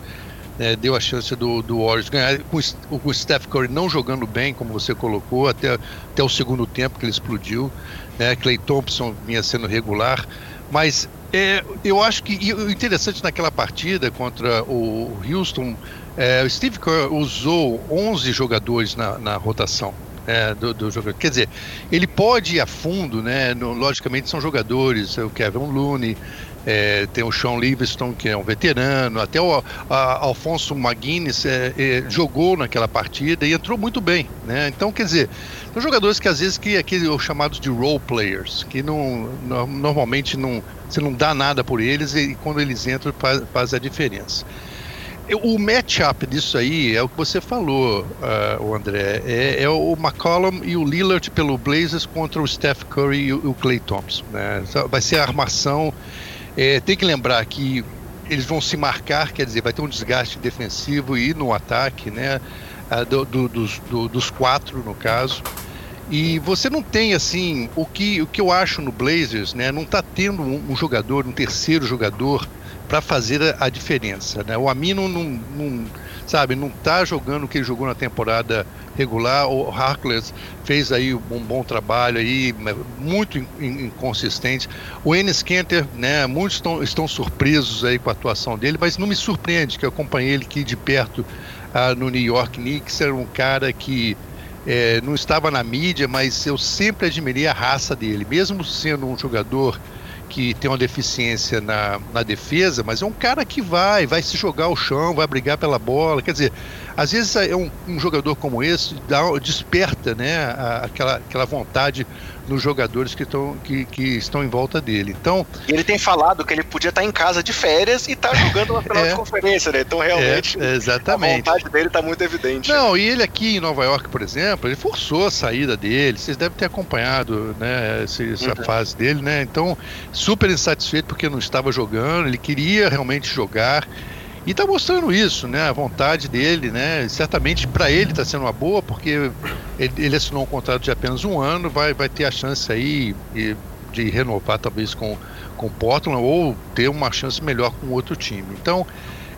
É, deu a chance do, do Warriors ganhar, com o Steph Curry não jogando bem, como você colocou, até, até o segundo tempo que ele explodiu. Né, Clay Thompson vinha sendo regular, mas é, eu acho que o interessante naquela partida contra o Houston, é, o Steve Kerr usou 11 jogadores na, na rotação é, do, do, jogador. Quer dizer, ele pode ir a fundo, né? No, logicamente são jogadores, o Kevin Looney, é, tem o Sean Livingston, que é um veterano, até o a, Alfonso McGuinness é, é, jogou naquela partida e entrou muito bem, né? Então, quer dizer, são jogadores que às vezes que aqueles chamados de role players, que não, normalmente não, você não dá nada por eles e quando eles entram faz, faz a diferença. O matchup disso aí é o que você falou, uh, André. É, é, o McCollum e o Lillard pelo Blazers contra o Steph Curry e o Clay Thompson. Né? Vai ser a armação. É, tem que lembrar que eles vão se marcar, quer dizer, vai ter um desgaste defensivo e no ataque, né? Uh, do, do, dos, do, dos quatro, no caso. E você não tem assim o que, o que eu acho no Blazers, né? Não está tendo um, um, jogador, um terceiro jogador para fazer a, diferença, né? O Amino não, não sabe, não está jogando o que ele jogou na temporada regular. O Harkless fez aí um bom trabalho aí, muito inconsistente. O Enes Kenter, né, muitos estão, estão surpresos aí com a atuação dele, mas não me surpreende que eu acompanhei ele aqui de perto ah, no New York Knicks, era um cara que é, não estava na mídia, mas eu sempre admirei a raça dele, mesmo sendo um jogador que tem uma deficiência na, na defesa, mas é um cara que vai, vai se jogar ao chão, vai brigar pela bola. Quer dizer, às vezes é um, um jogador como esse dá, desperta né, a, aquela, aquela vontade nos jogadores que, tão, que, que estão em volta dele. Então, e ele tem falado que ele podia estar em casa de férias e estar tá jogando uma final [laughs] é, de conferência, né? Então realmente é, exatamente. a vontade dele está muito evidente. Não, e ele aqui em Nova York, por exemplo, ele forçou a saída dele. Vocês devem ter acompanhado né, essa, essa uhum. fase dele, né? Então, super insatisfeito porque não estava jogando, ele queria realmente jogar. E está mostrando isso, né? A vontade dele, né? Certamente para ele está sendo uma boa, porque ele, ele, assinou um contrato de apenas um ano, vai, vai ter a chance aí de renovar talvez com com Portland ou ter uma chance melhor com outro time. Então,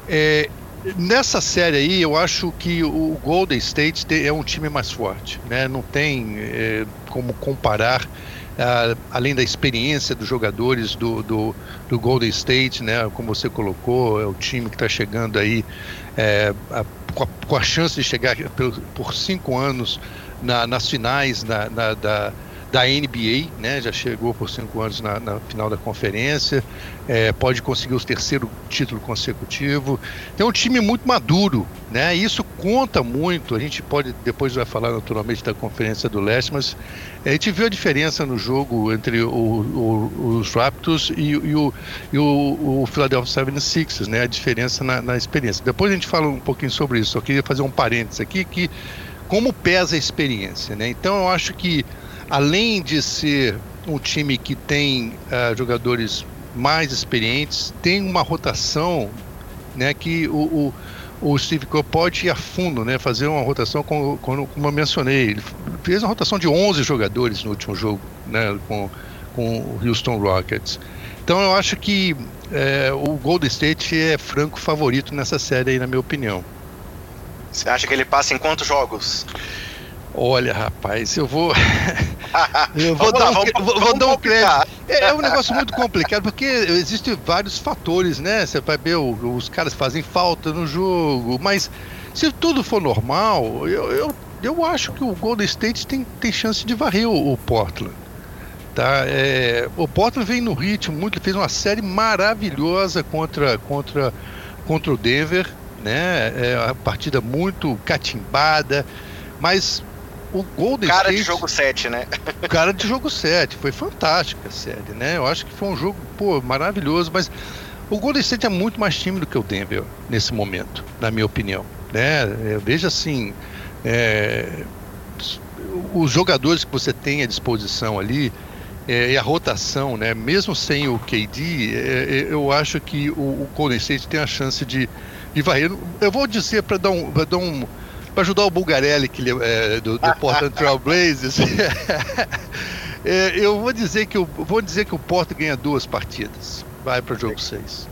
é, nessa série aí, eu acho que o Golden State é um time mais forte, né? Não tem é, como comparar Uh, além da experiência dos jogadores do, do, do, Golden State, né, como você colocou, é o time que está chegando aí é, a, com, a, com, a, chance de chegar por, por cinco anos na, nas finais na, da, da NBA, né? Já chegou por cinco anos na, na final da conferência, é, pode conseguir o terceiro título consecutivo. Tem um time muito maduro, né? Isso conta muito. A gente pode depois vai falar naturalmente da conferência do leste, mas a gente viu a diferença no jogo entre o, o, os Raptors e, e, o, e o, o Philadelphia 76ers, né? A diferença na, na experiência. Depois a gente fala um pouquinho sobre isso. Só queria fazer um parênteses aqui que como pesa a experiência, né? Então eu acho que além de ser um time que tem uh, jogadores mais experientes, tem uma rotação né, que o, o, o Steve Kerr pode ir a fundo, né, fazer uma rotação, como, como, eu mencionei. Ele fez uma rotação de 11 jogadores no último jogo né, com, com o Houston Rockets. Então eu acho que é, o Golden State é franco favorito nessa série aí, na minha opinião. Você acha que ele passa em quantos jogos? Olha, rapaz, eu vou. [laughs] eu vou dar, lá, um, vamos, vou, vou dar um crédito. É, é, um negócio [laughs] muito complicado, porque existem vários fatores, né? Você vai ver, os caras fazem falta no jogo, mas se tudo for normal, eu, eu, eu acho que o Golden State tem, tem chance de varrer o, o Portland. Tá? É, o Portland vem no ritmo muito, fez uma série maravilhosa contra, contra, contra o Denver, né? É uma partida muito catimbada, mas o Golden cara State, de jogo 7, né? [laughs] cara de jogo 7, foi fantástica a série, né? Eu acho que foi um jogo, pô, maravilhoso, mas o Golden State é muito mais tímido que o Denver nesse momento, na minha opinião, né? Eu vejo assim, é, os jogadores que você tem à disposição ali é, e a rotação, né? Mesmo sem o KD, é, é, eu acho que o, o Golden State tem a chance de, de varrer. Eu vou dizer para dar um, pra dar um para ajudar o Bulgarelli que, é, do, do Portland Trail Blazers, [laughs] é, eu vou dizer que eu vou dizer que o Porto ganha duas partidas. Vai para o jogo 6.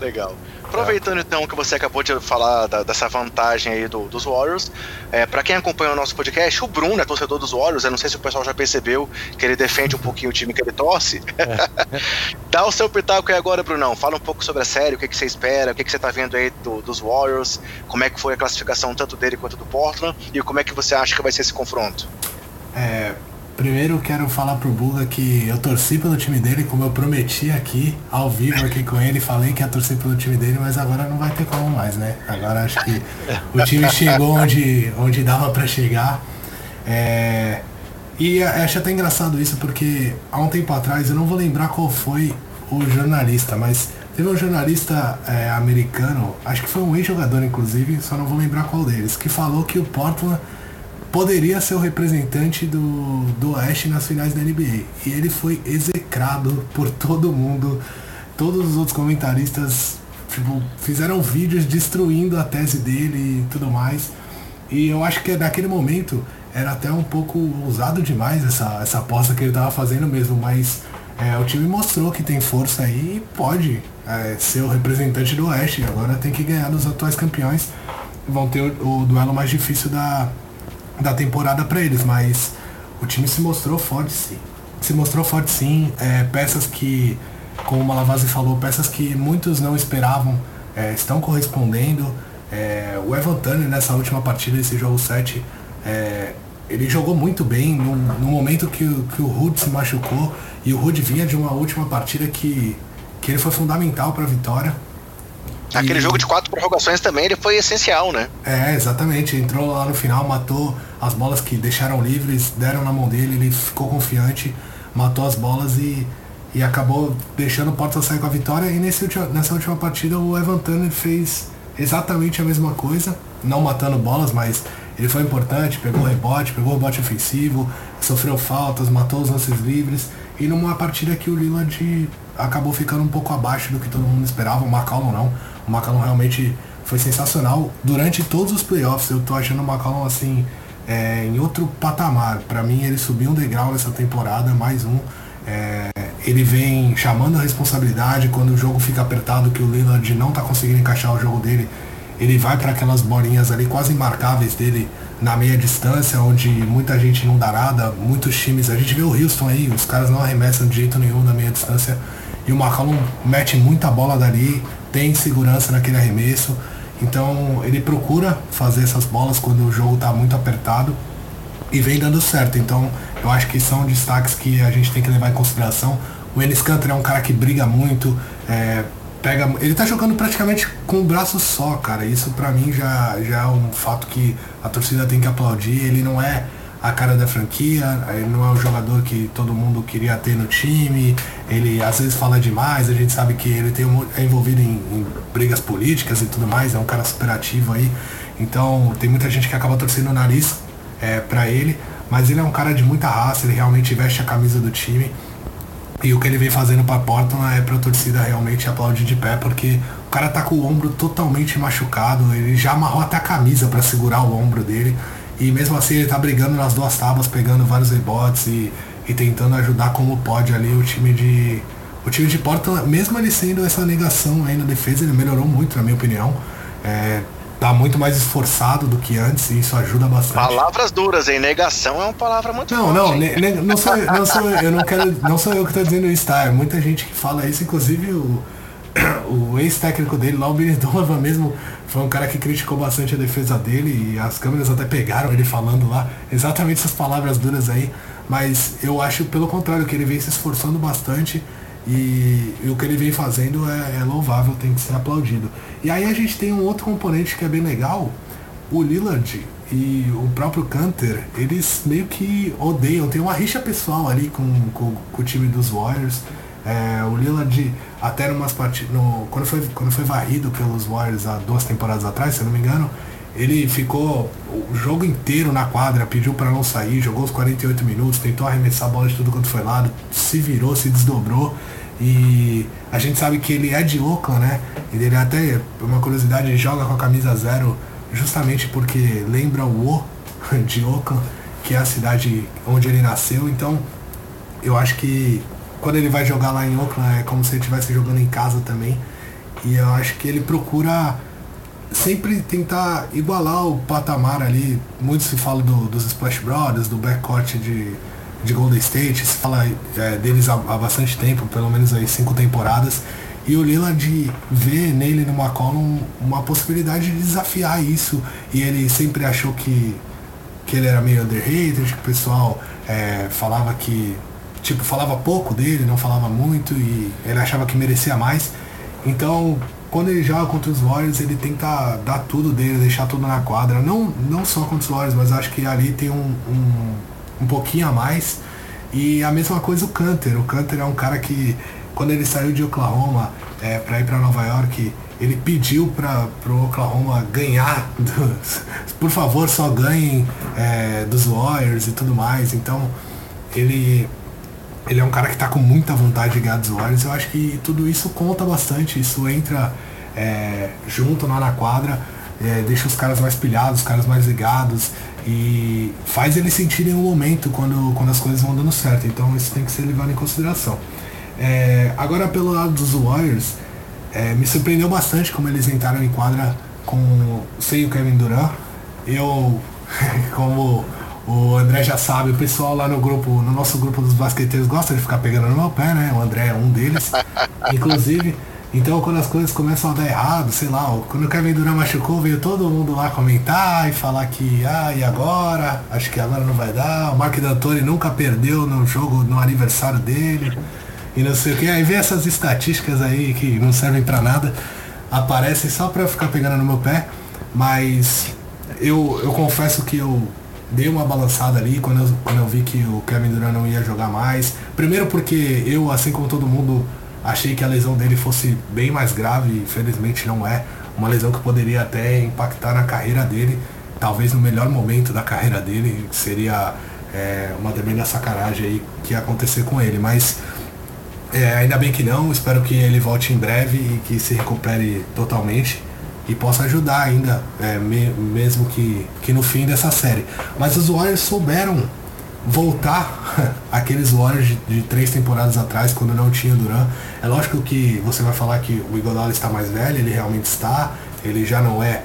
Legal. Aproveitando então que você acabou de falar da, dessa vantagem aí do, dos Warriors, é, para quem acompanha o nosso podcast, o Bruno é torcedor dos Warriors, eu não sei se o pessoal já percebeu que ele defende um pouquinho o time que ele torce. É. [laughs] Dá o seu pitaco aí agora, Brunão. Fala um pouco sobre a série, o que, que você espera, o que, que você tá vendo aí do, dos Warriors, como é que foi a classificação tanto dele quanto do Portland e como é que você acha que vai ser esse confronto. É, Primeiro quero falar pro Buga que eu torci pelo time dele, como eu prometi aqui, ao vivo aqui com ele, falei que ia torcer pelo time dele, mas agora não vai ter como mais, né? Agora acho que o time chegou onde, onde dava para chegar. É... E acho até engraçado isso, porque há um tempo atrás, eu não vou lembrar qual foi o jornalista, mas teve um jornalista é, americano, acho que foi um ex-jogador inclusive, só não vou lembrar qual deles, que falou que o Portland poderia ser o representante do, do Oeste nas finais da NBA. E ele foi execrado por todo mundo. Todos os outros comentaristas tipo, fizeram vídeos destruindo a tese dele e tudo mais. E eu acho que naquele momento era até um pouco ousado demais essa, essa aposta que ele estava fazendo mesmo, mas é, o time mostrou que tem força aí e pode é, ser o representante do Oeste. Agora tem que ganhar dos atuais campeões. Vão ter o, o duelo mais difícil da, da temporada para eles, mas o time se mostrou forte sim. Se mostrou forte sim. É, peças que, como o Malavasi falou, peças que muitos não esperavam é, estão correspondendo. É, o Evan Turner nessa última partida, esse jogo 7, é, ele jogou muito bem no, no momento que, que o Rude se machucou e o Rude vinha de uma última partida que, que ele foi fundamental para a vitória. Aquele e... jogo de quatro prorrogações também ele foi essencial, né? É, exatamente. Entrou lá no final, matou as bolas que deixaram livres, deram na mão dele, ele ficou confiante, matou as bolas e, e acabou deixando o Porto sair com a vitória. E nesse, nessa última partida o Evan Turner fez exatamente a mesma coisa, não matando bolas, mas ele foi importante, pegou rebote, pegou rebote ofensivo, sofreu faltas, matou os lances livres. E numa partida que o Lillard acabou ficando um pouco abaixo do que todo mundo esperava, o McCollum não. O McCollum realmente foi sensacional. Durante todos os playoffs, eu tô achando o McCollum assim, é, em outro patamar. Para mim, ele subiu um degrau nessa temporada, mais um. É, ele vem chamando a responsabilidade quando o jogo fica apertado, que o Lillard não tá conseguindo encaixar o jogo dele ele vai para aquelas bolinhas ali quase imarcáveis dele na meia distância, onde muita gente não dá nada, muitos times, a gente vê o Houston aí, os caras não arremessam de jeito nenhum na meia distância, e o McCollum mete muita bola dali, tem segurança naquele arremesso, então ele procura fazer essas bolas quando o jogo está muito apertado e vem dando certo, então eu acho que são destaques que a gente tem que levar em consideração. O Ennis Cantor é um cara que briga muito, é, pega. Ele tá jogando praticamente com o braço só, cara. Isso para mim já, já é um fato que a torcida tem que aplaudir. Ele não é a cara da franquia, ele não é o jogador que todo mundo queria ter no time, ele às vezes fala demais, a gente sabe que ele tem um, é envolvido em, em, brigas políticas e tudo mais, é um cara super ativo aí, então tem muita gente que acaba torcendo o nariz é, para ele, mas ele é um cara de muita raça, ele realmente veste a camisa do time e o que ele vem fazendo pra Portland é pra torcida realmente aplaudir de pé, porque o cara tá com o ombro totalmente machucado, ele já amarrou até a camisa para segurar o ombro dele. E mesmo assim ele tá brigando nas duas tábuas, pegando vários rebotes e, e tentando ajudar como pode ali o time de. O time de Portland, mesmo ele sendo essa negação aí na defesa, ele melhorou muito, na minha opinião. É, tá muito mais esforçado do que antes e isso ajuda bastante. Palavras duras, hein? Negação é uma palavra muito Não, não, ne, ne, não sou, não sou eu não quero, não sou eu que tô dizendo isso, tá? É muita gente que fala isso, inclusive o, [coughs] o ex-técnico dele lá, o Donovan mesmo, foi um cara que criticou bastante a defesa dele e as câmeras até pegaram ele falando lá exatamente essas palavras duras aí, mas eu acho pelo contrário que ele vem se esforçando bastante e, e, o que ele vem fazendo é, é, louvável, tem que ser aplaudido. E aí a gente tem um outro componente que é bem legal, o Lillard e o próprio Canter, eles meio que odeiam, tem uma rixa pessoal ali com, com, com o time dos Warriors. É, o Lillard até numas partidas. Quando, foi, quando foi varrido pelos Warriors há duas temporadas atrás, se eu não me engano, ele ficou o jogo inteiro na quadra, pediu para não sair, jogou os 48 minutos, tentou arremessar a bola de tudo quanto foi lado, se virou, se desdobrou. E a gente sabe que ele é de Oakland, né? Ele até, uma curiosidade, joga com a camisa zero justamente porque lembra o O [laughs] de Oakland, que é a cidade onde ele nasceu. Então, eu acho que quando ele vai jogar lá em Oakland é como se ele estivesse jogando em casa também. E eu acho que ele procura sempre tentar igualar o patamar ali. Muito se fala do, dos Splash Brothers, do backcourt de de Golden State, se fala é, deles há, há, bastante tempo, pelo menos aí cinco temporadas, e o Lillard vê nele no McCollum uma possibilidade de desafiar isso, e ele sempre achou que, que ele era meio underrated, que o pessoal é, falava que, tipo, falava pouco dele, não falava muito, e ele achava que merecia mais, então quando ele joga contra os Warriors, ele tenta dar tudo dele, deixar tudo na quadra. Não, não só contra os Warriors, mas acho que ali tem um, um, um pouquinho a mais. E a mesma coisa o Canter. O Canter é um cara que, quando ele saiu de Oklahoma é, para ir para Nova York, ele pediu para o Oklahoma ganhar. [laughs] Dos, por favor, só ganhem é, dos Warriors e tudo mais. Então, ele, ele é um cara que está com muita vontade de ganhar dos Warriors. Eu acho que tudo isso conta bastante. Isso entra é, junto lá na quadra. É, deixa os caras mais pilhados, os caras mais ligados. e faz eles sentirem o momento quando, quando as coisas vão dando certo. Então isso tem que ser levado em consideração. É, agora pelo lado dos Warriors, é, me surpreendeu bastante como eles entraram em quadra com sem o Kevin Durant. Eu, [laughs] como o André já sabe, o pessoal lá no grupo, no nosso grupo dos basqueteiros gosta de ficar pegando no meu pé, né? O André é um deles. [laughs] Inclusive, então quando as coisas começam a dar errado, sei lá, quando o Kevin Durant machucou, veio todo mundo lá comentar e falar que, ah, e agora? Acho que agora não vai dar. O Mark D'Antoni nunca perdeu no jogo, no aniversário dele. E não sei o que. Aí vem essas estatísticas aí que não servem para nada. Aparecem só pra ficar pegando no meu pé. Mas eu, eu confesso que eu dei uma balançada ali quando eu, quando eu vi que o Kevin Durant não ia jogar mais. Primeiro porque eu, assim como todo mundo, Achei que a lesão dele fosse bem mais grave, infelizmente não é. Uma lesão que poderia até impactar na carreira dele, talvez no melhor momento da carreira dele, seria é, uma tremenda sacanagem aí que ia acontecer com ele. Mas é, ainda bem que não, espero que ele volte em breve e que se recupere totalmente e possa ajudar ainda, é, me, mesmo que, que no fim dessa série. Mas os Warriors souberam voltar [laughs] aqueles Warriors de, de, três temporadas atrás, quando não tinha Duran. É lógico que você vai falar que o Iguodala está mais velho, ele realmente está, ele já não é,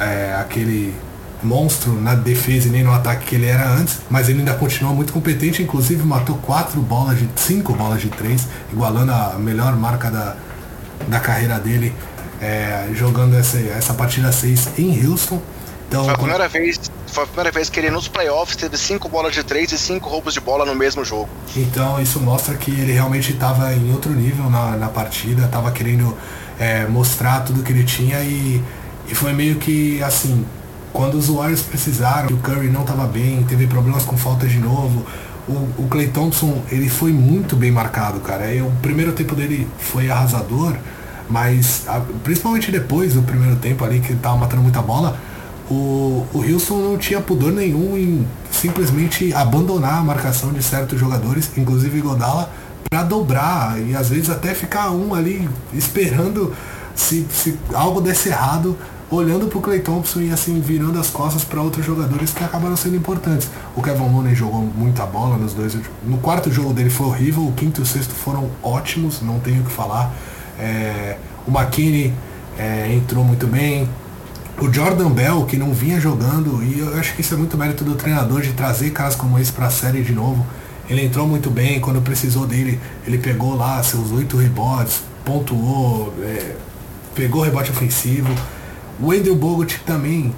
é, aquele monstro na defesa e nem no ataque que ele era antes, mas ele ainda continua muito competente, inclusive matou quatro bolas de cinco bolas de três, igualando a melhor marca da, da carreira dele, é, jogando essa, essa partida 6 em Houston. Então, Foi a primeira vez foi a primeira vez que ele nos playoffs teve cinco bolas de três e cinco roubos de bola no mesmo jogo. Então isso mostra que ele realmente estava em outro nível na, na partida, estava querendo é, mostrar tudo que ele tinha e, e foi meio que assim, quando os Warriors precisaram, o Curry não estava bem, teve problemas com falta de novo, o, o Clay Thompson ele foi muito bem marcado, cara. E o primeiro tempo dele foi arrasador, mas a, principalmente depois do primeiro tempo ali, que ele tava matando muita bola, o, o Wilson não tinha pudor nenhum em simplesmente abandonar a marcação de certos jogadores, inclusive Godala, para dobrar e às vezes até ficar um ali esperando se, se algo desse errado, olhando para o Clay Thompson e assim virando as costas para outros jogadores que acabaram sendo importantes. O Kevin Looney jogou muita bola nos dois. No quarto jogo dele foi horrível, o quinto e o sexto foram ótimos, não tenho o que falar. É, o McKinney é, entrou muito bem, o Jordan Bell, que não vinha jogando, e eu acho que isso é muito mérito do treinador de trazer caras como esse para a série de novo. Ele entrou muito bem, quando precisou dele, ele pegou lá seus oito rebotes, pontuou, é, pegou rebote ofensivo. O Andrew Bogut também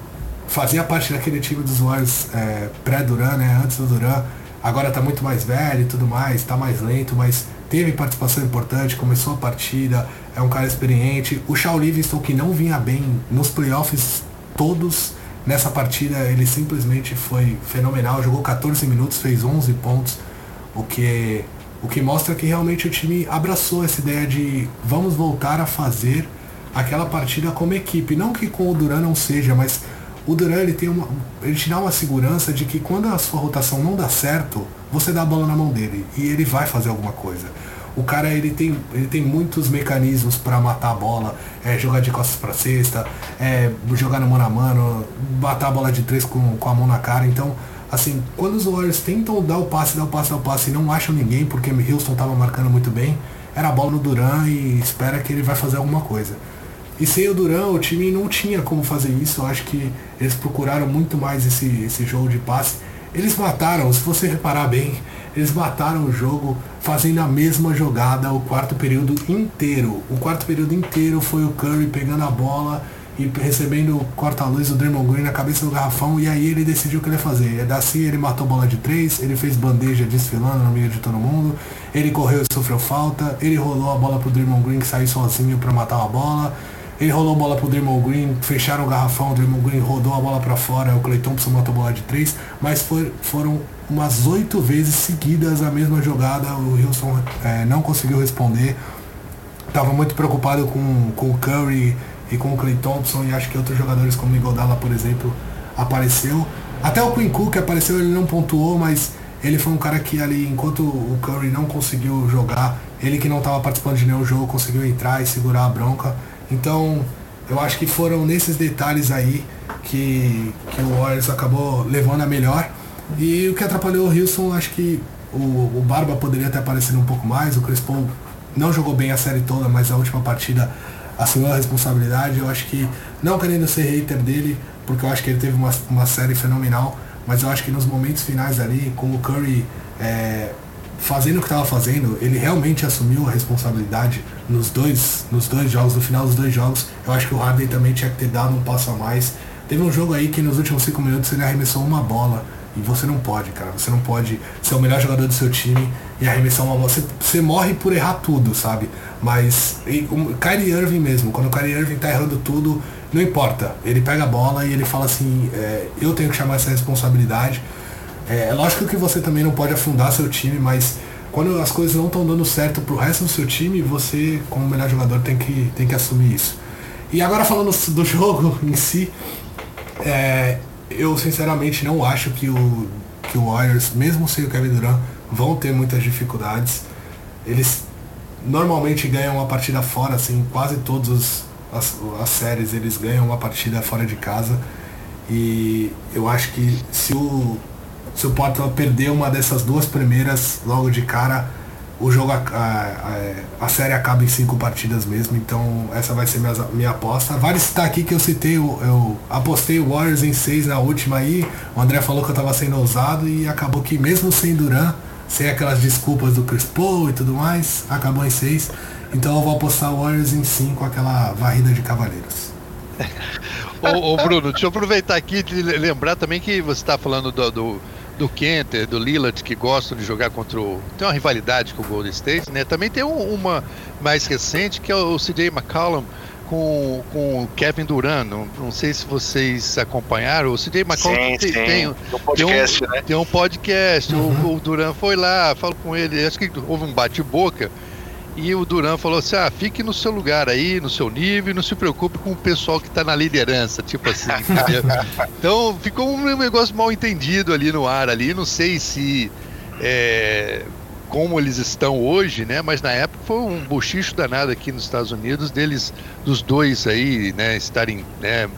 fazia parte daquele time dos Warriors é, pré-Duran, né, antes do Duran. Agora está muito mais velho e tudo mais, está mais lento, mas teve participação importante, começou a partida, é um cara experiente. O Shaw Livingston, que não vinha bem nos playoffs todos, nessa partida ele simplesmente foi fenomenal, jogou 14 minutos, fez 11 pontos, o que, o que mostra que realmente o time abraçou essa ideia de vamos voltar a fazer aquela partida como equipe. Não que com o Duran não seja, mas o Duran ele tem ele te dá uma segurança de que quando a sua rotação não dá certo, você dá a bola na mão dele e ele vai fazer alguma coisa. O cara ele tem, ele tem muitos mecanismos para matar a bola, é, jogar de costas para cesta, é, jogar no mano a mano, matar a bola de três com, com a mão na cara. Então, assim, quando os Warriors tentam dar o passe, dar o passe, dar o passe e não acham ninguém, porque Houston estava marcando muito bem, era a bola no Duran e espera que ele vai fazer alguma coisa. E sem o Duran, o time não tinha como fazer isso. Eu acho que eles procuraram muito mais esse, esse jogo de passe. Eles mataram, se você reparar bem, eles mataram o jogo fazendo a mesma jogada o quarto período inteiro. O quarto período inteiro foi o Curry pegando a bola e recebendo corta-luz do Draymond Green na cabeça do garrafão e aí ele decidiu o que ele ia fazer. Daci ele matou bola de três, ele fez bandeja desfilando no meio de todo mundo, ele correu e sofreu falta, ele rolou a bola pro Draymond Green que saiu sozinho para matar a bola ele rolou a bola pro Draymond Green, fecharam o garrafão, o Draymond Green rodou a bola para fora, o Clay Thompson matou a bola de três, mas foram umas oito vezes seguidas a mesma jogada, o Wilson é, não conseguiu responder. Tava muito preocupado com, com o Curry e com o Clay Thompson e acho que outros jogadores como o Igodala, por exemplo, apareceu. Até o Quinn Cook apareceu, ele não pontuou, mas ele foi um cara que ali, enquanto o Curry não conseguiu jogar, ele que não estava participando de nenhum jogo, conseguiu entrar e segurar a bronca. Então, eu acho que foram nesses detalhes aí que, que o Warriors acabou levando a melhor. E o que atrapalhou o Houston, acho que o, o Barba poderia ter aparecido um pouco mais, o Chris Paul não jogou bem a série toda, mas a última partida assumiu a responsabilidade. Eu acho que, não querendo ser hater dele, porque eu acho que ele teve uma, uma série fenomenal, mas eu acho que nos momentos finais ali, com o Curry é, fazendo o que estava fazendo, ele realmente assumiu a responsabilidade nos dois, nos dois jogos, no final dos dois jogos. Eu acho que o Harden também tinha que ter dado um passo a mais. Teve um jogo aí que nos últimos cinco minutos ele arremessou uma bola. E você não pode, cara. Você não pode ser o melhor jogador do seu time e arremessar uma bola. Você, você morre por errar tudo, sabe? Mas e, o Kyrie Irving mesmo, quando o Kyrie Irving tá errando tudo, não importa. Ele pega a bola e ele fala assim, é, eu tenho que chamar essa responsabilidade. É, é lógico que você também não pode afundar seu time, mas quando as coisas não estão dando certo pro resto do seu time, você, como melhor jogador, tem que, tem que assumir isso. E agora falando do [laughs] jogo em si, é, eu sinceramente não acho que o, que o Warriors, mesmo sem o Kevin Durant, vão ter muitas dificuldades. Eles normalmente ganham uma partida fora, assim, quase todas as, as séries eles ganham uma partida fora de casa. E eu acho que se o, se o Portland perder uma dessas duas primeiras logo de cara, o jogo, a, a, a, série acaba em cinco partidas mesmo, então essa vai ser minha, minha aposta. Vale citar aqui que eu citei, eu, eu apostei o Warriors em seis na última aí, o André falou que eu tava sendo ousado e acabou que mesmo sem Duran, sem aquelas desculpas do Chris Paul e tudo mais, acabou em seis. Então eu vou apostar o Warriors em cinco, aquela varrida de cavaleiros. [laughs] ô, ô, Bruno, deixa eu aproveitar aqui e lembrar também que você está falando do, do do Kenter, do Lillard, que gostam de jogar contra o. Tem uma rivalidade com o Golden State, né? Também tem um, uma mais recente que é o CJ McCollum com, com o Kevin Durant. Não, não sei se vocês acompanharam. O CJ McCollum sim, tem, sim. Tem, um podcast, tem, um, né? tem um podcast. Uhum. O, o Durant foi lá, falou com ele. Acho que houve um bate-boca. E o Duran falou assim: ah, fique no seu lugar aí, no seu nível, e não se preocupe com o pessoal que está na liderança, tipo assim. [laughs] então ficou um negócio mal entendido ali no ar ali. Não sei se é, como eles estão hoje, né? Mas na época foi um bochicho danado aqui nos Estados Unidos deles, dos dois aí, né, estarem, né?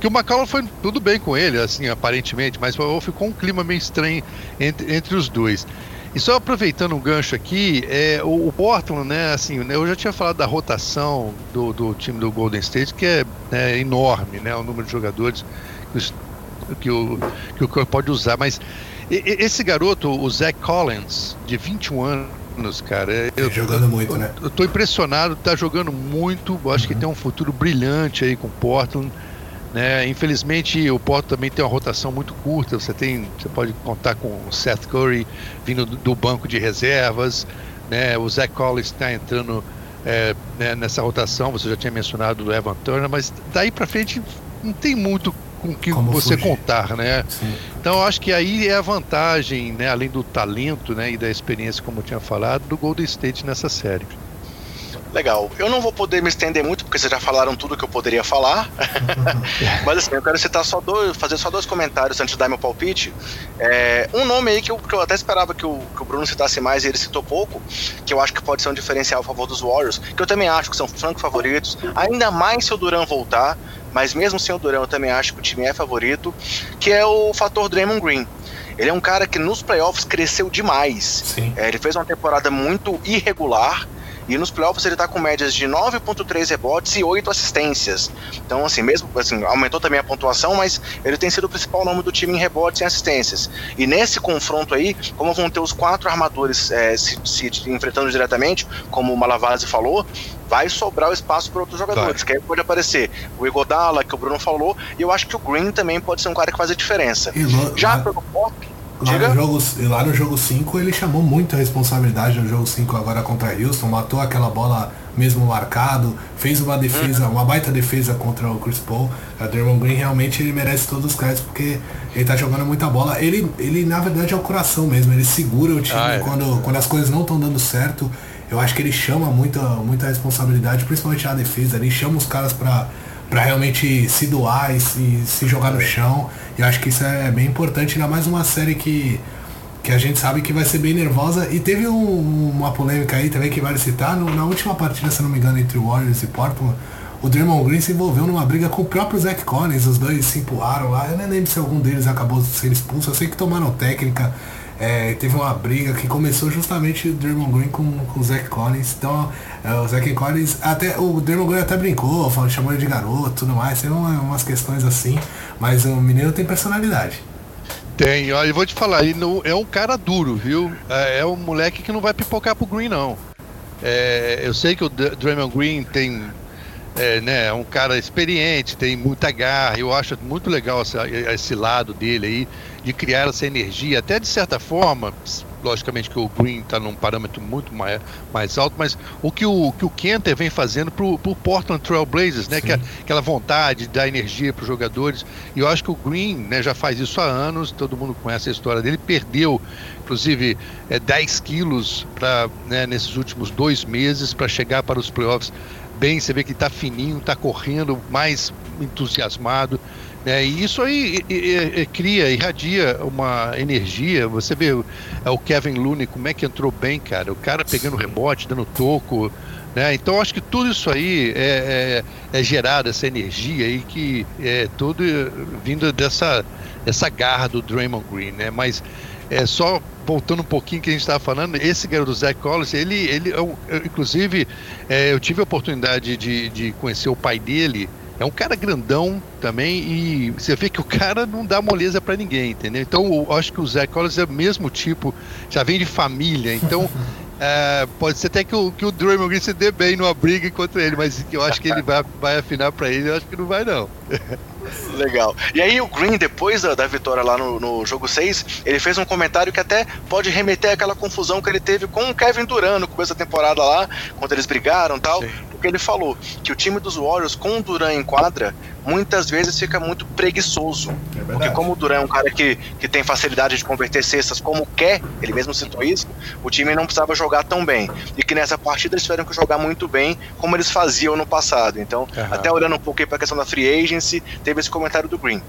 Que o McCallum foi tudo bem com ele, assim, aparentemente, mas ficou um clima meio estranho entre, entre os dois. E só aproveitando um gancho aqui, é, o, o, Portland, né, assim, né, eu já tinha falado da rotação do, do time do Golden State, que é, é enorme, né, o número de jogadores que o, que o pode usar, mas esse garoto, o Zach Collins, de 21 anos, cara. Eu, jogando muito, né? Eu tô impressionado, tá jogando muito. Acho uhum. que tem um futuro brilhante aí com o Portland. Né? Infelizmente o Porto também tem uma rotação muito curta. Você tem, você pode contar com o Seth Curry vindo do banco de reservas, né? O Zach Collins está entrando é, né, nessa rotação. Você já tinha mencionado o Evan Turner, mas daí para frente não tem muito com que Como você fugir. contar, né? Sim. Então eu acho que aí é a vantagem, né, além do talento, né, e da experiência, como eu tinha falado, do Golden State nessa série. Legal. Eu não vou poder me estender muito, porque vocês já falaram tudo que eu poderia falar. [laughs] Mas assim, eu quero citar só dois, fazer só dois comentários antes de dar meu palpite. É, um nome aí que eu, que eu até esperava que o, que o, Bruno citasse mais e ele citou pouco, que eu acho que pode ser um diferencial a favor dos Warriors, que eu também acho que são franco favoritos, ainda mais se o Duran voltar, mas mesmo sem o Duran eu também acho que o time é favorito, que é o fator Draymond Green. Ele é um cara que nos playoffs cresceu demais. É, ele fez uma temporada muito irregular, e nos playoffs ele tá com médias de 9.3 rebotes e 8 assistências. Então, assim, mesmo assim, aumentou também a pontuação, mas ele tem sido o principal nome do time em rebotes e assistências. E nesse confronto aí, como vão ter os quatro armadores é, se, se, enfrentando diretamente, como o Malavase falou, vai sobrar o espaço para outros jogadores, vai. que aí pode aparecer o Igodala, que o Bruno falou, e eu acho que o Green também pode ser um cara que faz a diferença. Já pelo pop, Lá no, jogo, lá no jogo 5 ele chamou muito a responsabilidade no jogo 5 agora contra Houston, matou aquela bola mesmo marcado, fez uma defesa, uma baita defesa contra o Chris Paul. A Draymond Green realmente ele merece todos os créditos porque ele tá jogando muita bola. Ele, ele na verdade é o coração mesmo, ele segura o time ah, é. quando, quando as coisas não estão dando certo. Eu acho que ele chama muita, muita responsabilidade, principalmente a defesa, ele chama os caras para para realmente se doar e se, se jogar no chão. E acho que isso é bem importante, ainda mais uma série que, que a gente sabe que vai ser bem nervosa. E teve um, uma polêmica aí também que vale citar, no, na última partida, se não me engano, entre Warriors e Portland, o Draymond Green se envolveu numa briga com o próprio Zach Collins, os dois se empurraram lá. Eu nem lembro se algum deles acabou sendo expulso, eu sei que tomaram técnica. É, teve uma briga que começou justamente o Draymond Green com, com o Zach Collins. Então, é, o Zach Collins, até o Draymond Green até brincou, falou, chamou ele de garoto tudo mais. Tem uma, umas questões assim, mas o menino tem personalidade. Tem, olha, eu vou te falar, ele não, é um cara duro, viu? É, é um moleque que não vai pipocar pro Green, não. É, eu sei que o Draymond Green tem é, né, é um cara experiente, tem muita garra. Eu acho muito legal esse, esse, lado dele aí, de criar essa energia. Até de certa forma, logicamente que o Green está num parâmetro muito mais, mais alto, mas o que o, que o Kenter vem fazendo para o Portland Trail Blazers, né, que é aquela vontade de dar energia para os jogadores. E eu acho que o Green né, já faz isso há anos, todo mundo conhece a história dele, perdeu inclusive é, 10 quilos pra, né, nesses últimos dois meses para chegar para os playoffs bem, você vê que está fininho, está correndo, mais entusiasmado. Né? E isso aí e, e, e, cria, irradia uma energia. Você vê é, o Kevin Looney, como é que entrou bem, cara. O cara pegando rebote, dando toco. Né? Então acho que tudo isso aí é, é, é gerado, essa energia aí que é tudo vindo dessa, dessa garra do Draymond Green, né? Mas é só voltando um pouquinho que a gente estava falando, esse garoto do Zach Collins, ele, ele é inclusive, é, eu tive a oportunidade de, de conhecer o pai dele. É um cara grandão também e você vê que o cara não dá moleza para ninguém, entendeu? Então eu acho que o Zach Collins é o mesmo tipo, já vem de família, então [laughs] é, pode ser até que o, que o Draymond Green se dê bem numa briga contra ele, mas eu acho que ele vai, vai afinar para ele, eu acho que não vai não. [laughs] Legal. E aí o Green, depois da, da vitória lá no, no, jogo 6, ele fez um comentário que até pode remeter àquela confusão que ele teve com o Kevin Durant no começo da temporada lá, quando eles brigaram e tal. Sim. Porque ele falou que o time dos Warriors, com o Durant em quadra, muitas vezes fica muito preguiçoso. É porque como o Durant é um cara que, que tem facilidade de converter cestas como quer, ele mesmo citou isso, o time não precisava jogar tão bem. E que nessa partida eles tiveram que jogar muito bem, como eles faziam no passado. Então, uhum. até olhando um pouco para a questão da free agency, teve esse comentário do Green.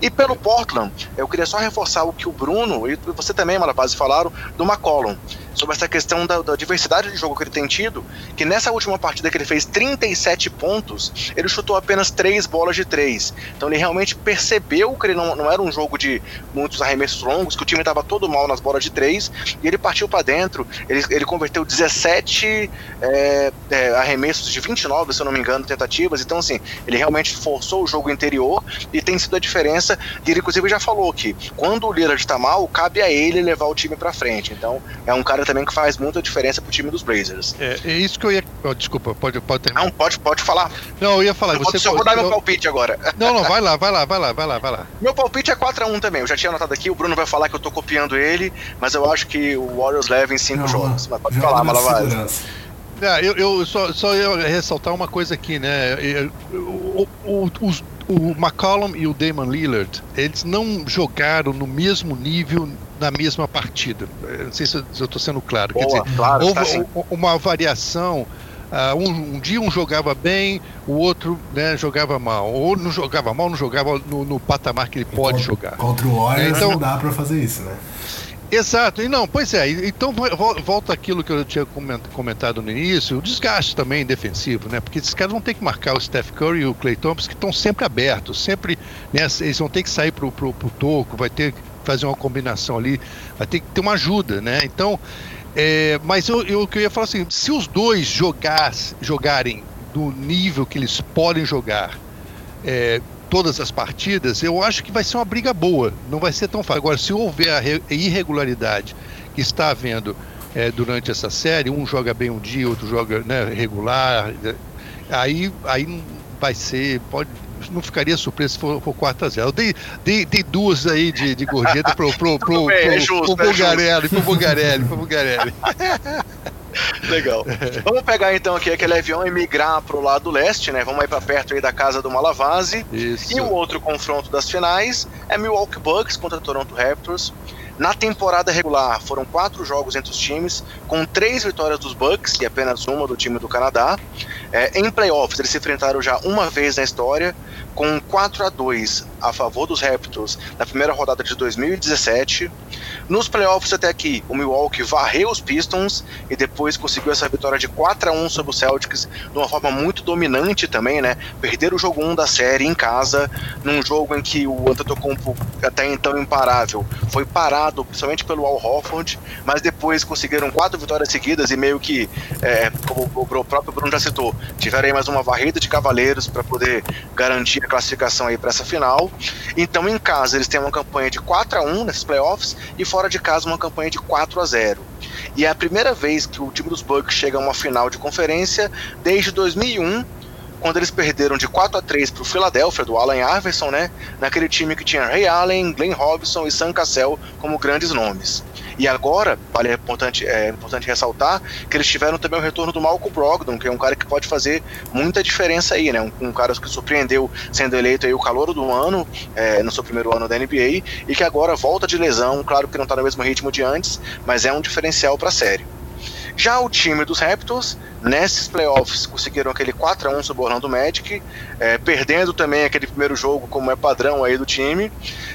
E pelo Portland, eu queria só reforçar o que o Bruno e você também, Malapaz, falaram do McCollum sobre essa questão da, da, diversidade de jogo que ele tem tido, que nessa última partida que ele fez 37 pontos, ele chutou apenas 3 bolas de 3. Então ele realmente percebeu que ele não, não era um jogo de muitos arremessos longos, que o time estava todo mal nas bolas de 3, e ele partiu para dentro, ele, ele converteu 17 é, é, arremessos de 29, se eu não me engano, tentativas, então assim, ele realmente forçou o jogo interior e tem sido a diferença, e ele inclusive já falou que quando o Lillard está mal, cabe a ele levar o time para frente. Então é um cara também que faz muita diferença pro time dos Blazers. É, é isso que eu ia. Oh, desculpa, pode, pode terminar. Não, pode, pode falar. Não, eu ia falar. Eu você só vou dar meu palpite agora. Não, não, vai lá, vai lá, vai lá, vai lá, vai lá. Meu palpite é 4x1 também. Eu já tinha anotado aqui, o Bruno vai falar que eu tô copiando ele, mas eu acho que o Warriors leva em 5 jogos. Mas pode falar, Malavaz. É, eu, eu só, só ia ressaltar uma coisa aqui, né? O, o, os, o McCollum e o Damon Lillard, eles não jogaram no mesmo nível na mesma partida. Não sei se eu estou sendo claro. Boa, Quer dizer, claro, houve assim. uma variação. Uh, um, um, dia um jogava bem, o outro né, jogava mal. Ou não jogava mal, não jogava no, no patamar que ele pode contra, jogar. Contra o Warriors então, não dá para fazer isso, né? Exato, e não, pois é, então volta aquilo que eu tinha comentado no início, o desgaste também defensivo, né? Porque esses caras vão ter que marcar o Steph Curry e o Clay Thompson, que estão sempre abertos, sempre, né, eles vão ter que sair pro, pro, pro toco, vai ter que fazer uma combinação ali, vai ter que ter uma ajuda, né? Então, é, mas eu, eu, eu ia falar assim, se os dois jogasse, jogarem do nível que eles podem jogar, é, todas as partidas, eu acho que vai ser uma briga boa. Não vai ser tão fácil. Agora, se houver a irregularidade que está havendo é, durante essa série, um joga bem um dia, outro joga né, regular, aí, aí vai ser. Pode, não ficaria surpreso se for, for 4x0. Eu dei, dei, dei, duas aí de, de gorjeta pro, pro, pro, [laughs] pro, é justo, pro, pro, Bugarelli, pro Bugarelli, pro Bugarelli. [laughs] Legal. Vamos pegar então aqui aquele avião e migrar pro lado leste, né? Vamos aí para perto aí da casa do Malavase. Isso. E o outro confronto das finais é Milwaukee Bucks contra Toronto Raptors. Na temporada regular, foram quatro jogos entre os times, com três vitórias dos Bucks e apenas uma do time do Canadá. É, em playoffs, eles se enfrentaram já uma vez na história, com 4 a 2 a favor dos Raptors na primeira rodada de 2017. Nos playoffs até aqui, o Milwaukee varreu os Pistons e depois conseguiu essa vitória de 4 a 1 sobre o Celtics de uma forma muito dominante também, né? Perder o jogo 1 da série em casa, num jogo em que o Antetokounmpo, até então imparável, foi parado principalmente pelo Al Horford, mas depois conseguiram quatro vitórias seguidas e meio que, é, como o próprio Bruno já citou, tiveram aí mais uma varrida de cavaleiros para poder garantir classificação aí para essa final. Então, em casa, eles têm uma campanha de 4 a 1 nesses playoffs e fora de casa uma campanha de 4 a 0. E é a primeira vez que o time dos Bucks chega a uma final de conferência desde 2001, quando eles perderam de 4 a 3 para o Philadelphia, do Allen Iverson, né? Naquele time que tinha Ray Allen, Glenn Robinson e Sam Cassell como grandes nomes. E agora, vale, é importante, é importante ressaltar que eles tiveram também o retorno do Malcolm Brogdon, que é um cara que pode fazer muita diferença aí, né? Um, um cara que surpreendeu sendo eleito aí o calor do ano, é, no seu primeiro ano da NBA, e que agora volta de lesão, claro que não está no mesmo ritmo de antes, mas é um diferencial para a série. Já o time dos Raptors, nesses playoffs, conseguiram aquele 4 a 1 sobre o Orlando Magic, é, perdendo também aquele primeiro jogo, como é padrão aí do time.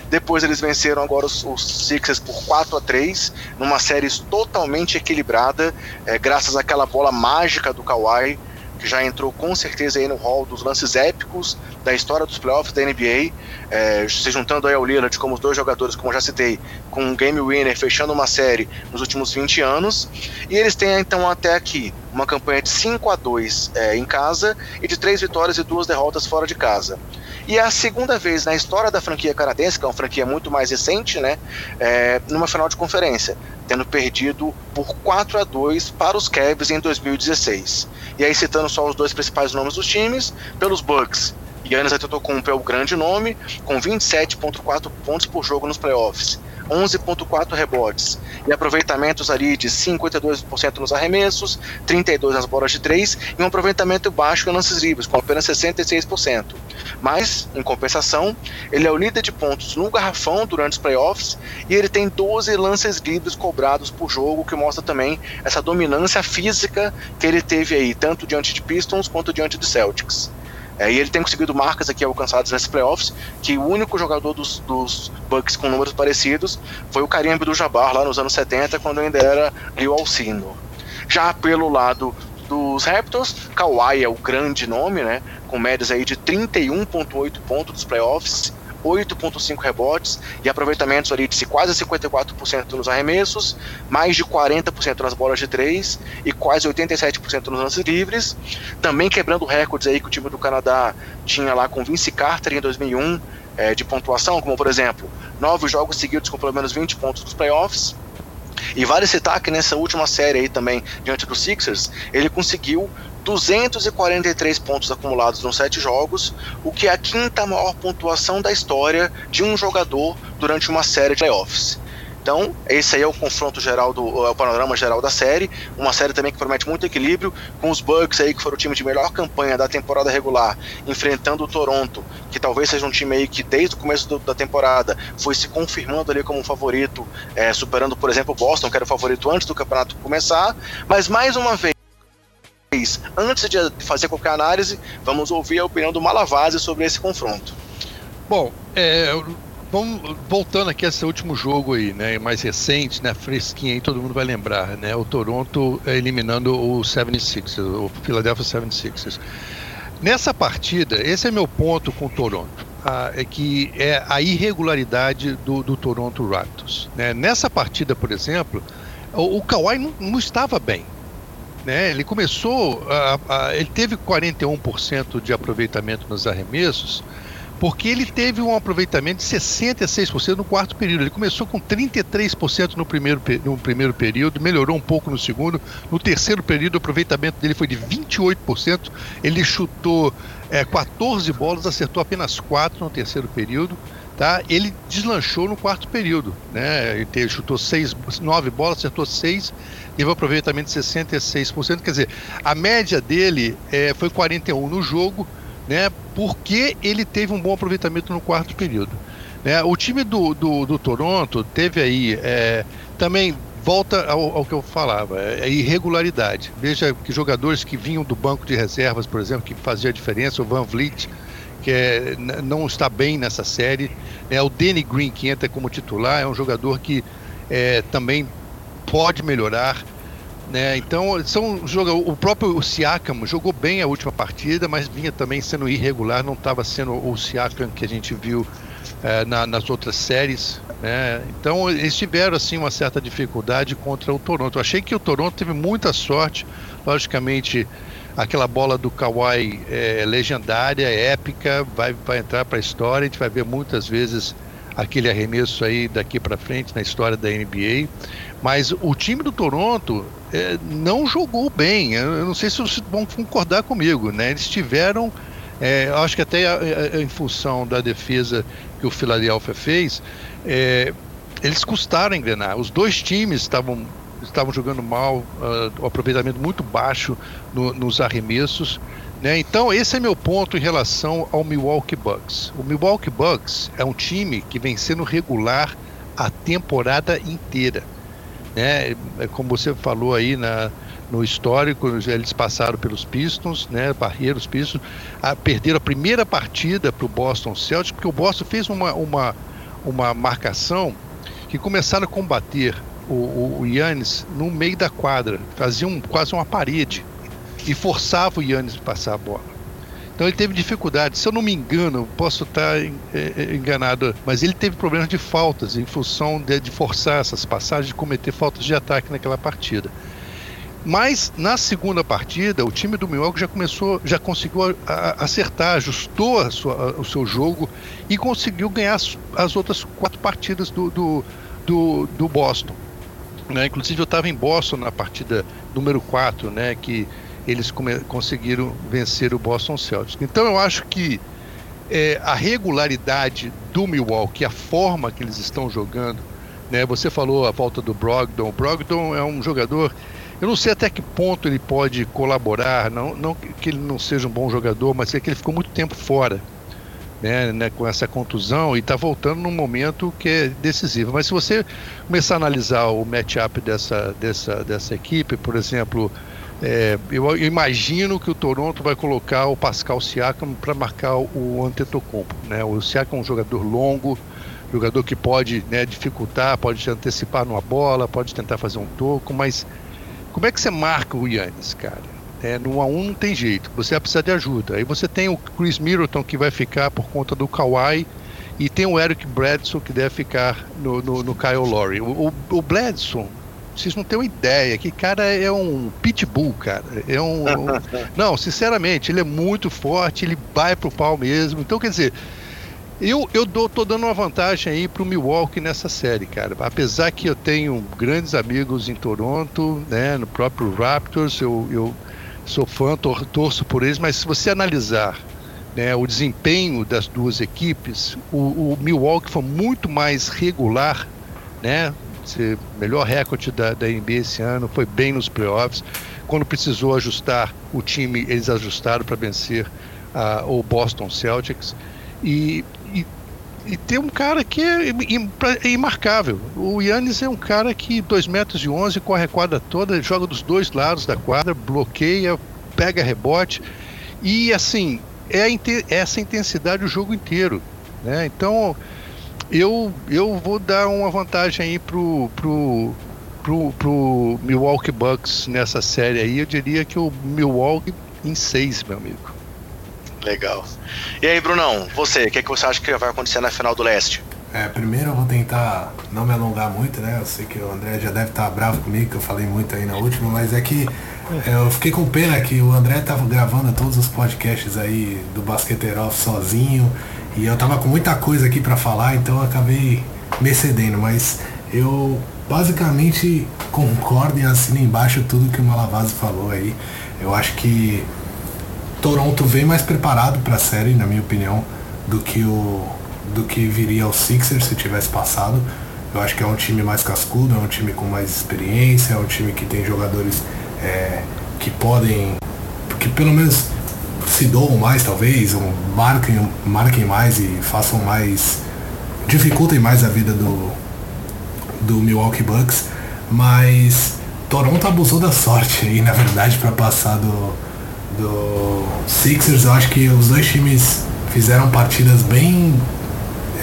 Depois eles venceram agora os, os Sixers por 4 a 3 numa série totalmente equilibrada, é, graças àquela bola mágica do Kawhi já entrou com certeza aí no hall dos lances épicos da história dos playoffs da NBA, é, se juntando aí ao Lillard como os dois jogadores, como já citei, com um game winner fechando uma série nos últimos 20 anos, e eles têm então até aqui uma campanha de 5 a 2 é, em casa e de três vitórias e duas derrotas fora de casa. E é a segunda vez na história da franquia canadense, que é uma franquia muito mais recente, né, é, numa final de conferência, tendo perdido por 4 a 2 para os Cavs em 2016. E aí citando só os dois principais nomes dos times, pelos Bucks, Giannis Antetokounmpo é o grande nome, com 27.4 pontos por jogo nos playoffs. 11,4 rebotes e aproveitamentos ali de 52% nos arremessos, 32% nas bolas de 3 e um aproveitamento baixo em lances livres, com apenas 66%. Mas, em compensação, ele é o líder de pontos no garrafão durante os playoffs e ele tem 12 lances livres cobrados por jogo, que mostra também essa dominância física que ele teve aí, tanto diante de Pistons quanto diante de Celtics. É, e ele tem conseguido marcas aqui alcançadas nesses playoffs, que o único jogador dos, dos Bucks com números parecidos foi o Karim Abdul-Jabbar lá nos anos 70, quando ainda era Rio Alcino. Já pelo lado dos Raptors, Kawhi é o grande nome, né, com médias aí de 31.8 pontos dos playoffs, 8,5 rebotes e aproveitamentos ali de quase 54% nos arremessos, mais de 40% nas bolas de 3 e quase 87% nos lances livres. Também quebrando recordes aí que o time do Canadá tinha lá com Vince Carter em 2001 é, eh, de pontuação, como por exemplo, nove jogos seguidos com pelo menos 20 pontos nos playoffs. E vale citar que nessa última série aí também, diante dos Sixers, ele conseguiu 243 pontos acumulados nos sete jogos, o que é a quinta maior pontuação da história de um jogador durante uma série de playoffs. Então, esse aí é o confronto geral do é o panorama geral da série, uma série também que promete muito equilíbrio, com os Bucks aí que foram o time de melhor campanha da temporada regular, enfrentando o Toronto, que talvez seja um time aí que desde o começo do, da temporada foi se confirmando ali como um favorito, é, superando, por exemplo, o Boston, que era o favorito antes do campeonato começar, mas mais uma vez Antes de fazer qualquer análise, vamos ouvir a opinião do Malavase sobre esse confronto. Bom, é, vamos voltando aqui a esse último jogo aí, né, mais recente, né, fresquinho aí, todo mundo vai lembrar, né, o Toronto eliminando o 76ers, o Philadelphia 76ers. Nessa partida, esse é meu ponto com o Toronto, ah, é que é a irregularidade do, do Toronto Raptors. Né? Nessa partida, por exemplo, o, o Kawhi não, não estava bem, né? Ele começou, a, a, ele teve 41% de aproveitamento nos arremessos, porque ele teve um aproveitamento de 66% no quarto período. Ele começou com 33% no primeiro, no primeiro período, melhorou um pouco no segundo. No terceiro período, o aproveitamento dele foi de 28%. Ele chutou é, 14 bolas, acertou apenas 4 no terceiro período. Tá? Ele deslanchou no quarto período. Né? Ele chutou seis, 9 bolas, acertou 6 teve um aproveitamento de 66%. Quer dizer, a média dele é, foi 41 no jogo, né? Porque ele teve um bom aproveitamento no quarto período. Né? O time do, do, do Toronto teve aí é, também volta ao, ao, que eu falava, é, é irregularidade. Veja que jogadores que vinham do banco de reservas, por exemplo, que fazia a diferença, o Van Vliet que é, não está bem nessa série. É o Danny Green que entra como titular, é um jogador que é, também pode melhorar. Né? Então, são o próprio Siakam jogou bem a última partida, mas vinha também sendo irregular, não estava sendo o Siakam que a gente viu é, na, nas outras séries. Né? Então, eles tiveram assim uma certa dificuldade contra o Toronto. Eu achei que o Toronto teve muita sorte, logicamente. Aquela bola do Kawhi é legendária, épica, vai, vai entrar para a história. A gente vai ver muitas vezes aquele arremesso aí daqui para frente na história da NBA. Mas o time do Toronto é, não jogou bem. Eu não sei se vocês vão concordar comigo, né? Eles tiveram, é, acho que até a, a, em função da defesa que o Philadelphia fez, é, eles custaram engrenar. Os dois times estavam estavam jogando mal, uh, aproveitamento muito baixo no, nos arremessos. Né? Então, esse é meu ponto em relação ao Milwaukee Bucks. O Milwaukee Bucks é um time que vem sendo regular a temporada inteira. Né? É como você falou aí na, no histórico, eles passaram pelos Pistons, né? os Pistons, a, perderam a primeira partida para o Boston Celtics, porque o Boston fez uma, uma, uma marcação que começaram a combater o, o, Yannis no meio da quadra, faziam quase uma parede e forçava o Yannis a passar a bola. Então ele teve dificuldade. Se eu não me engano, posso estar é, é, enganado, mas ele teve problemas de faltas em função de, de forçar essas passagens, de cometer faltas de ataque naquela partida. Mas na segunda partida, o time do Milwaukee já começou, já conseguiu acertar, ajustou sua, o seu jogo e conseguiu ganhar as, as outras quatro partidas do, do, do, do Boston. Né? Inclusive eu estava em Boston na partida número 4, né? que eles conseguiram vencer o Boston Celtics. Então eu acho que é, a regularidade do Milwaukee, a forma que eles estão jogando, né? Você falou a volta do Brogdon. O Brogdon é um jogador. Eu não sei até que ponto ele pode colaborar, não, não que ele não seja um bom jogador, mas é que ele ficou muito tempo fora. Né, né, com essa contusão e está voltando num momento que é decisivo. Mas se você começar a analisar o matchup dessa, dessa, dessa equipe, por exemplo, é, eu, imagino que o Toronto vai colocar o Pascal Siakam para marcar o Antetokounmpo. Né? O Siakam é um jogador longo, jogador que pode né, dificultar, pode antecipar numa bola, pode tentar fazer um toco, mas como é que você marca o Yannis, cara? É, no 1 a 1 não tem jeito, você vai precisar de ajuda. Aí você tem o Chris Middleton que vai ficar por conta do Kawhi e tem o Eric Bledsoe que deve ficar no, no, no Kyle Lowry. O, o, o Bledsoe vocês não têm uma ideia. Que cara é um pitbull, cara. É um, um. [laughs] não, sinceramente, ele é muito forte, ele vai pro pau mesmo. Então, quer dizer, eu, eu dou, tô dando uma vantagem aí pro Milwaukee nessa série, cara. Apesar que eu tenho grandes amigos em Toronto, né? No próprio Raptors, eu, eu sou fã, tor torço por eles, mas se você analisar né, o desempenho das duas equipes, o, o Milwaukee foi muito mais regular, né? ser melhor recorde da, da NBA esse ano, foi bem nos playoffs. Quando precisou ajustar o time, eles ajustaram para vencer uh, o Boston Celtics. E, e, tem um cara que é, é imarcável. O Yannis é um cara que 2 metros e 11 corre a quadra toda, joga dos dois lados da quadra, bloqueia, pega rebote. E assim, é essa intensidade o jogo inteiro. Né? Então eu, eu vou dar uma vantagem aí pro, pro, pro, pro Milwaukee Bucks nessa série aí. Eu diria que o Milwaukee em seis, meu amigo. Legal. E aí, Brunão, você, o que, é que você acha que vai acontecer na final do leste? É, primeiro eu vou tentar não me alongar muito, né? Eu sei que o André já deve estar bravo comigo, que eu falei muito aí na última, mas é que é, eu fiquei com pena que o André estava gravando todos os podcasts aí do Basqueteiro sozinho e eu tava com muita coisa aqui para falar, então eu acabei me excedendo, mas eu basicamente concordo e assino embaixo tudo que o Malavase falou aí. Eu acho que Toronto vem mais preparado para a série, na minha opinião, do que o do que viria o Sixers se tivesse passado. Eu acho que é um time mais cascudo, é um time com mais experiência, é um time que tem jogadores é, que podem, que pelo menos se doam mais talvez, ou marquem, marquem mais e façam mais. dificultem mais a vida do, do Milwaukee Bucks, mas Toronto abusou da sorte aí, na verdade, para passar do, do Sixers. Eu acho que os dois times fizeram partidas bem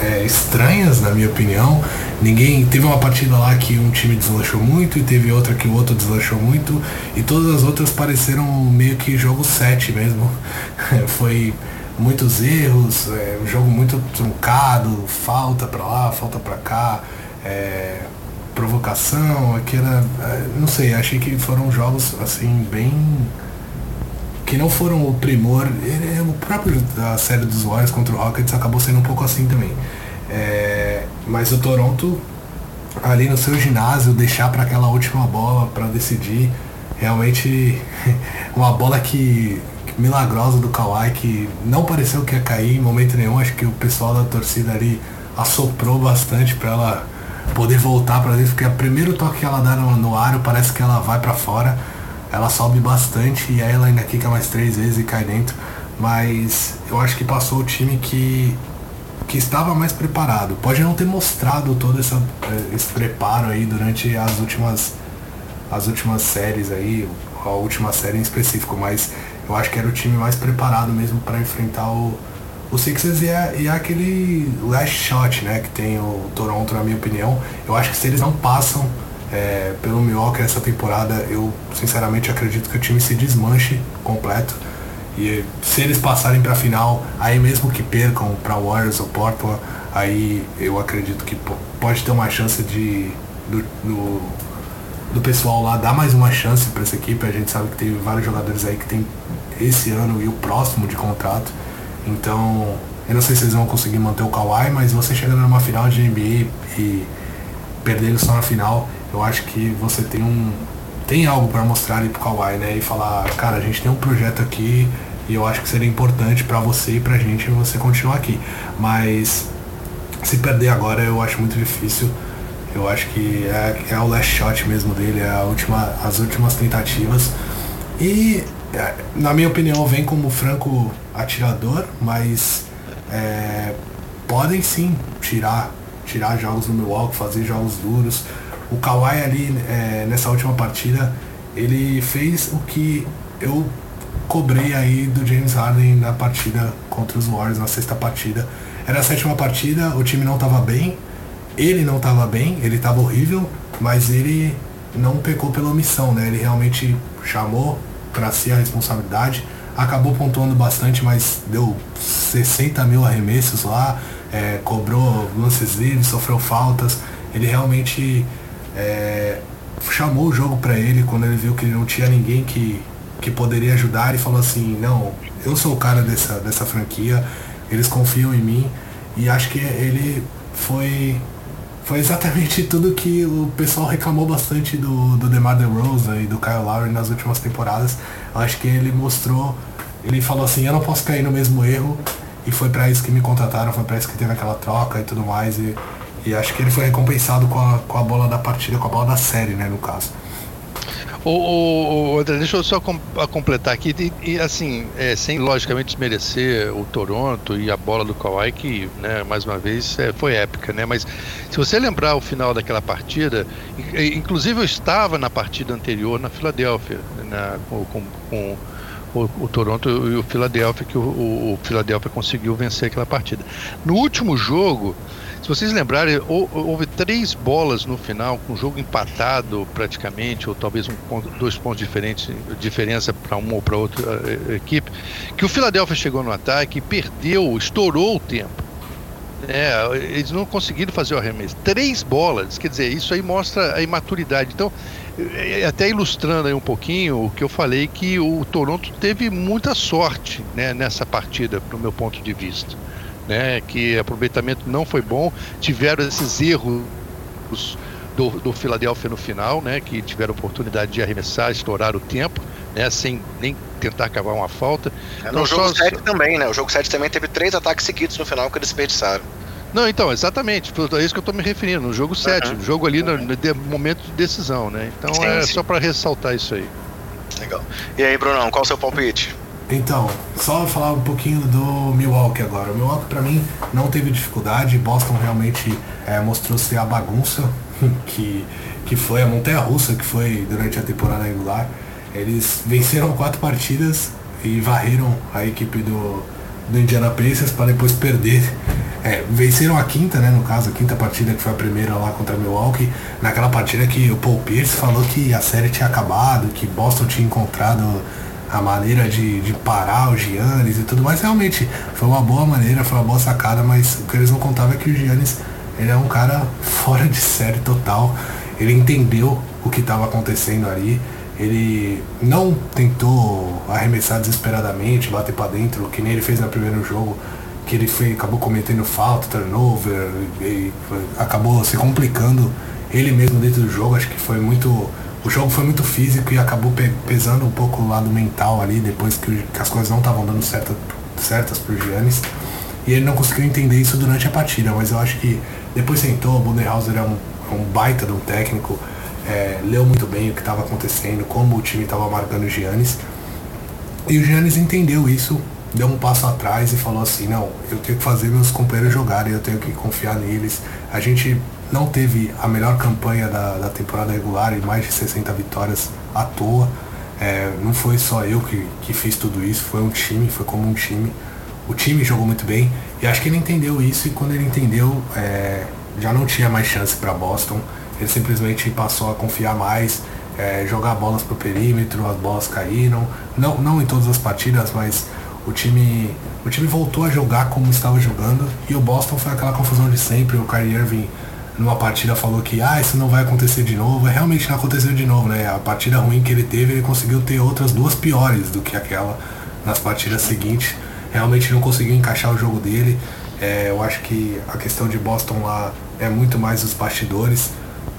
é, estranhas, na minha opinião. Ninguém. Teve uma partida lá que um time deslanchou muito e teve outra que o outro deslanchou muito. E todas as outras pareceram meio que jogo 7 mesmo. [laughs] Foi muitos erros, é, um jogo muito truncado, falta pra lá, falta pra cá, é, provocação, aquela. É, não sei, achei que foram jogos assim bem. Que não foram o primor. Ele, o próprio da série dos Warriors contra o Rockets acabou sendo um pouco assim também. É, mas o Toronto ali no seu ginásio deixar para aquela última bola para decidir realmente [laughs] uma bola que milagrosa do Kawhi que não pareceu que ia cair em momento nenhum. Acho que o pessoal da torcida ali assoprou bastante para ela poder voltar para dentro, porque o primeiro toque que ela dá no, no aro parece que ela vai para fora, ela sobe bastante e aí ela ainda quica mais três vezes e cai dentro. Mas eu acho que passou o time que, que estava mais preparado. Pode não ter mostrado todo essa, eh, esse preparo aí durante as últimas, as últimas séries aí, a última série em específico, mas eu acho que era o time mais preparado mesmo para enfrentar o, o Sixers e é, e é aquele last shot, né, que tem o Toronto, na minha opinião. Eu acho que se eles não passam é, pelo Milwaukee essa temporada, eu sinceramente acredito que o time se desmanche completo. E se eles passarem para a final, aí mesmo que percam para Warriors ou Portland, aí eu acredito que pode ter uma chance de do, do, do pessoal lá dar mais uma chance para essa equipe. A gente sabe que tem vários jogadores aí que tem esse ano e o próximo de contrato. Então, eu não sei se eles vão conseguir manter o Kawhi, mas você chegando numa final de NBA e perdendo só na final, eu acho que você tem um tem algo para mostrar ali pro Kawhi, né? E falar, cara, a gente tem um projeto aqui e eu acho que seria importante para você e pra gente você continuar aqui. Mas se perder agora eu acho muito difícil. Eu acho que é, é o last shot mesmo dele, é a última, as últimas tentativas. E é, na minha opinião, vem como franco atirador, mas é, podem sim tirar, tirar jogos do Milwaukee, fazer jogos duros. O Kawhi ali é, nessa última partida, ele fez o que eu cobrei aí do James Harden na partida contra os Warriors, na sexta partida. Era a sétima partida, o time não estava bem, ele não estava bem, ele estava horrível, mas ele não pecou pela omissão, né? Ele realmente chamou para si a responsabilidade. Acabou pontuando bastante, mas deu 60 mil arremessos lá, é, cobrou lances livres, sofreu faltas. Ele realmente é, chamou o jogo para ele quando ele viu que não tinha ninguém que, que poderia ajudar e falou assim, não, eu sou o cara dessa, dessa franquia, eles confiam em mim. E acho que ele foi foi exatamente [laughs] tudo que o pessoal reclamou bastante do, do DeMar DeRozan e do Kyle Lowry nas últimas temporadas. Acho que ele mostrou, ele falou assim, eu não posso cair no mesmo erro. E foi para isso que me contrataram, foi para isso que teve aquela troca e tudo mais. E, e acho que ele foi recompensado com a, com a bola da partida, com a bola da série, né, no caso. O, André, deixa eu só com, completar aqui, e, e assim, é, sem logicamente desmerecer o Toronto e a bola do Kawhi, que, né, mais uma vez, é, foi épica, né? Mas se você lembrar o final daquela partida, inclusive eu estava na partida anterior na Filadélfia, né, com, com, com o, o, Toronto e o Philadelphia, que o, o, o conseguiu vencer aquela partida. No último jogo, se vocês lembrarem, houve três bolas no final, com o jogo empatado praticamente, ou talvez um ponto, dois pontos diferentes, diferença para uma ou para outra uh, equipe, que o Philadelphia chegou no ataque, perdeu, estourou o tempo. É, eles não conseguiram fazer o arremesso. Três bolas, quer dizer, isso aí mostra a imaturidade. Então, é, até ilustrando aí um pouquinho o que eu falei, que o Toronto teve muita sorte né, nessa partida, do meu ponto de vista né, que aproveitamento não foi bom, tiveram esses erros do, do Philadelphia no final, né, que tiveram oportunidade de arremessar, estourar o tempo, né, sem nem tentar cavar uma falta. É, no então, jogo só... 7 também, né? O jogo 7 também teve três ataques seguidos no final que eles desperdiçaram. Não, então, exatamente. É isso que eu estou me referindo, no jogo 7, uhum. jogo ali no, no, momento de decisão, né? Então sim, é sim. só para ressaltar isso aí. Legal. E aí, Brunão, qual o seu palpite? Então, só falar um pouquinho do Milwaukee agora. O Milwaukee para mim não teve dificuldade, Boston realmente é, mostrou ser a bagunça [laughs] que, que foi a montanha russa que foi durante a temporada regular. Eles venceram quatro partidas e varreram a equipe do, do Indiana Pacers para depois perder. É, venceram a quinta, né? No caso, a quinta partida que foi a primeira lá contra Milwaukee. Naquela partida que o Paul Pierce falou que a série tinha acabado, que Boston tinha encontrado a maneira de, de parar o Giannis e tudo mais. Realmente foi uma boa maneira, foi uma boa sacada, mas o que eles não contavam é que o Giannis ele é um cara [laughs] fora de série total. Ele entendeu o que estava acontecendo ali. Ele não tentou arremessar desesperadamente, bater para dentro, que nem ele fez no primeiro jogo, que ele fez, acabou cometendo falta, turnover, e acabou se complicando ele mesmo dentro do jogo. Acho que foi muito. O jogo foi muito físico e acabou pesando um pouco o lado mental ali, depois que, que as coisas não estavam dando certa, certas pro Giannis. E ele não conseguiu entender isso durante a partida, mas eu acho que depois sentou, o Budenhauser é um, é um baita de um técnico, é, leu muito bem o que estava acontecendo, como o time estava marcando o Giannis. E o Giannis entendeu isso, deu um passo atrás e falou assim, não, eu tenho que fazer meus companheiros jogarem, eu tenho que confiar neles. A gente não teve a melhor campanha da, da temporada regular e mais de 60 vitórias à toa. É, não foi só eu que, que fiz tudo isso, foi um time, foi como um time. O time jogou muito bem e acho que ele entendeu isso e quando ele entendeu, é, já não tinha mais chance para Boston. Ele simplesmente passou a confiar mais, é, jogar bolas pro perímetro, as bolas caíram. Não, não em todas as partidas, mas o time, o time voltou a jogar como estava jogando e o Boston foi aquela confusão de sempre. O Kyrie Irving numa partida falou que ah, isso não vai acontecer de novo. É, realmente não aconteceu de novo, né? A partida ruim que ele teve, ele conseguiu ter outras duas piores do que aquela nas partidas seguintes. Realmente não conseguiu encaixar o jogo dele. É, eu acho que a questão de Boston lá é muito mais os bastidores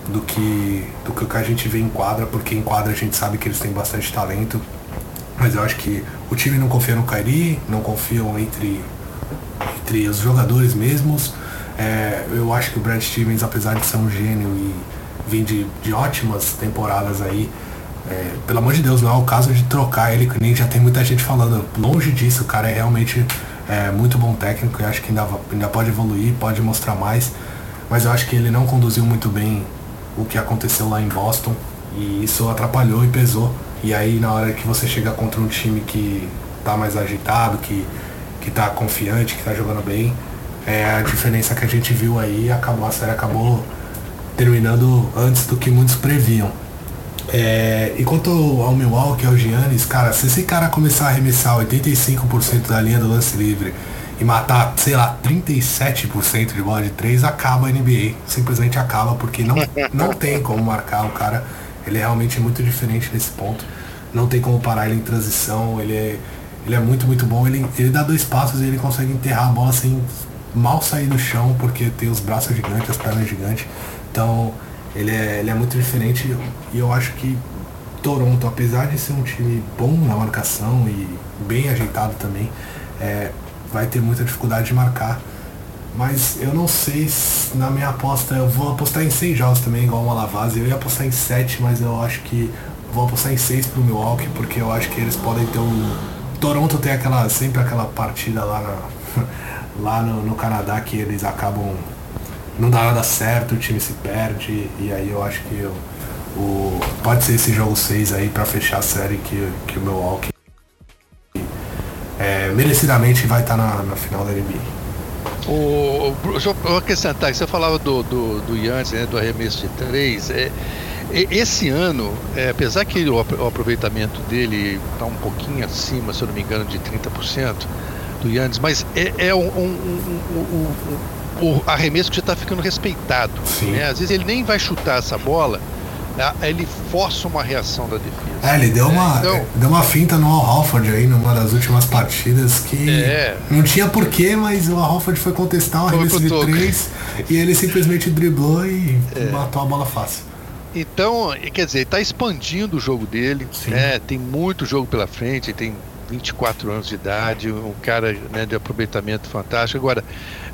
do que, do que o que a gente vê em quadra, porque em quadra a gente sabe que eles têm bastante talento. Mas eu acho que o time não confia no Kairi, não confiam entre, entre os jogadores mesmos. É, eu acho que o Brad Stevens, apesar de ser um gênio e vir de, de ótimas temporadas aí, é, pelo amor de Deus, não é o caso de trocar ele, que nem já tem muita gente falando. Longe disso, o cara é realmente é, muito bom técnico e acho que ainda, ainda pode evoluir, pode mostrar mais. Mas eu acho que ele não conduziu muito bem o que aconteceu lá em Boston e isso atrapalhou e pesou. E aí na hora que você chega contra um time que tá mais agitado, que, que tá confiante, que tá jogando bem, é a diferença que a gente viu aí, acabou, a série acabou terminando antes do que muitos previam. É, e quanto ao Milwaukee, ao Giannis, cara, se esse cara começar a arremessar 85% da linha do lance livre e matar, sei lá, 37% de bola de 3, acaba a NBA. Simplesmente acaba, porque não, não [laughs] tem como marcar o cara. Ele é realmente muito diferente nesse ponto. Não tem como parar ele em transição. Ele é, ele é muito, muito bom. Ele, ele dá dois passos e ele consegue enterrar a bola sem mal sair do chão, porque tem os braços gigantes, as pernas gigantes. Então, ele é, ele é muito diferente e eu acho que Toronto, apesar de ser um time bom na marcação e bem ajeitado também, é, vai ter muita dificuldade de marcar. Mas eu não sei se na minha aposta, eu vou apostar em seis jogos também, igual uma Lavazzi. Eu ia apostar em sete, mas eu acho que vou apostar em seis pro Milwaukee, porque eu acho que eles podem ter um. Toronto tem aquela. sempre aquela partida lá, na, [laughs] lá no, no Canadá que eles acabam. Não dá nada certo, o time se perde, e aí eu acho que eu, o, pode ser esse jogo 6 aí para fechar a série que, que o Milwaukee é, merecidamente vai estar tá na, na final da NBA. O, deixa eu acrescentar, você falava do, do, do né, do arremesso de três. É, esse ano, é, apesar que o aproveitamento dele está um pouquinho acima, se eu não me engano, de 30% do Yannis, mas é, é um, um, um, um, arremesso que já está ficando respeitado. Né? Às vezes ele nem vai chutar essa bola, né? ele força uma reação da defesa. É, ele deu uma, então, deu uma finta no Al Halford aí numa das últimas partidas que é, não tinha porquê, mas o Al Halford foi contestar um arremesso de três e ele simplesmente driblou e é. matou a bola fácil. Então, quer dizer, está expandindo o jogo dele, né? tem muito jogo pela frente, tem 24 anos de idade, um cara né, de aproveitamento fantástico. Agora,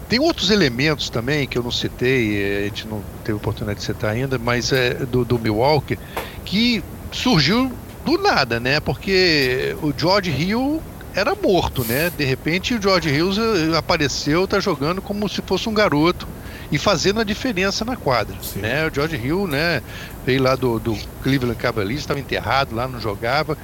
tem outros elementos também que eu não citei, eh, a gente não teve oportunidade de citar ainda, mas é do, do Milwaukee, que surgiu do nada, né? Porque o George Hill era morto, né? De repente o George Hill eh, apareceu, tá jogando como se fosse um garoto e fazendo a diferença na quadra. Né? O George Hill né, veio lá do, do Cleveland Cavaliers, estava enterrado lá, não jogava.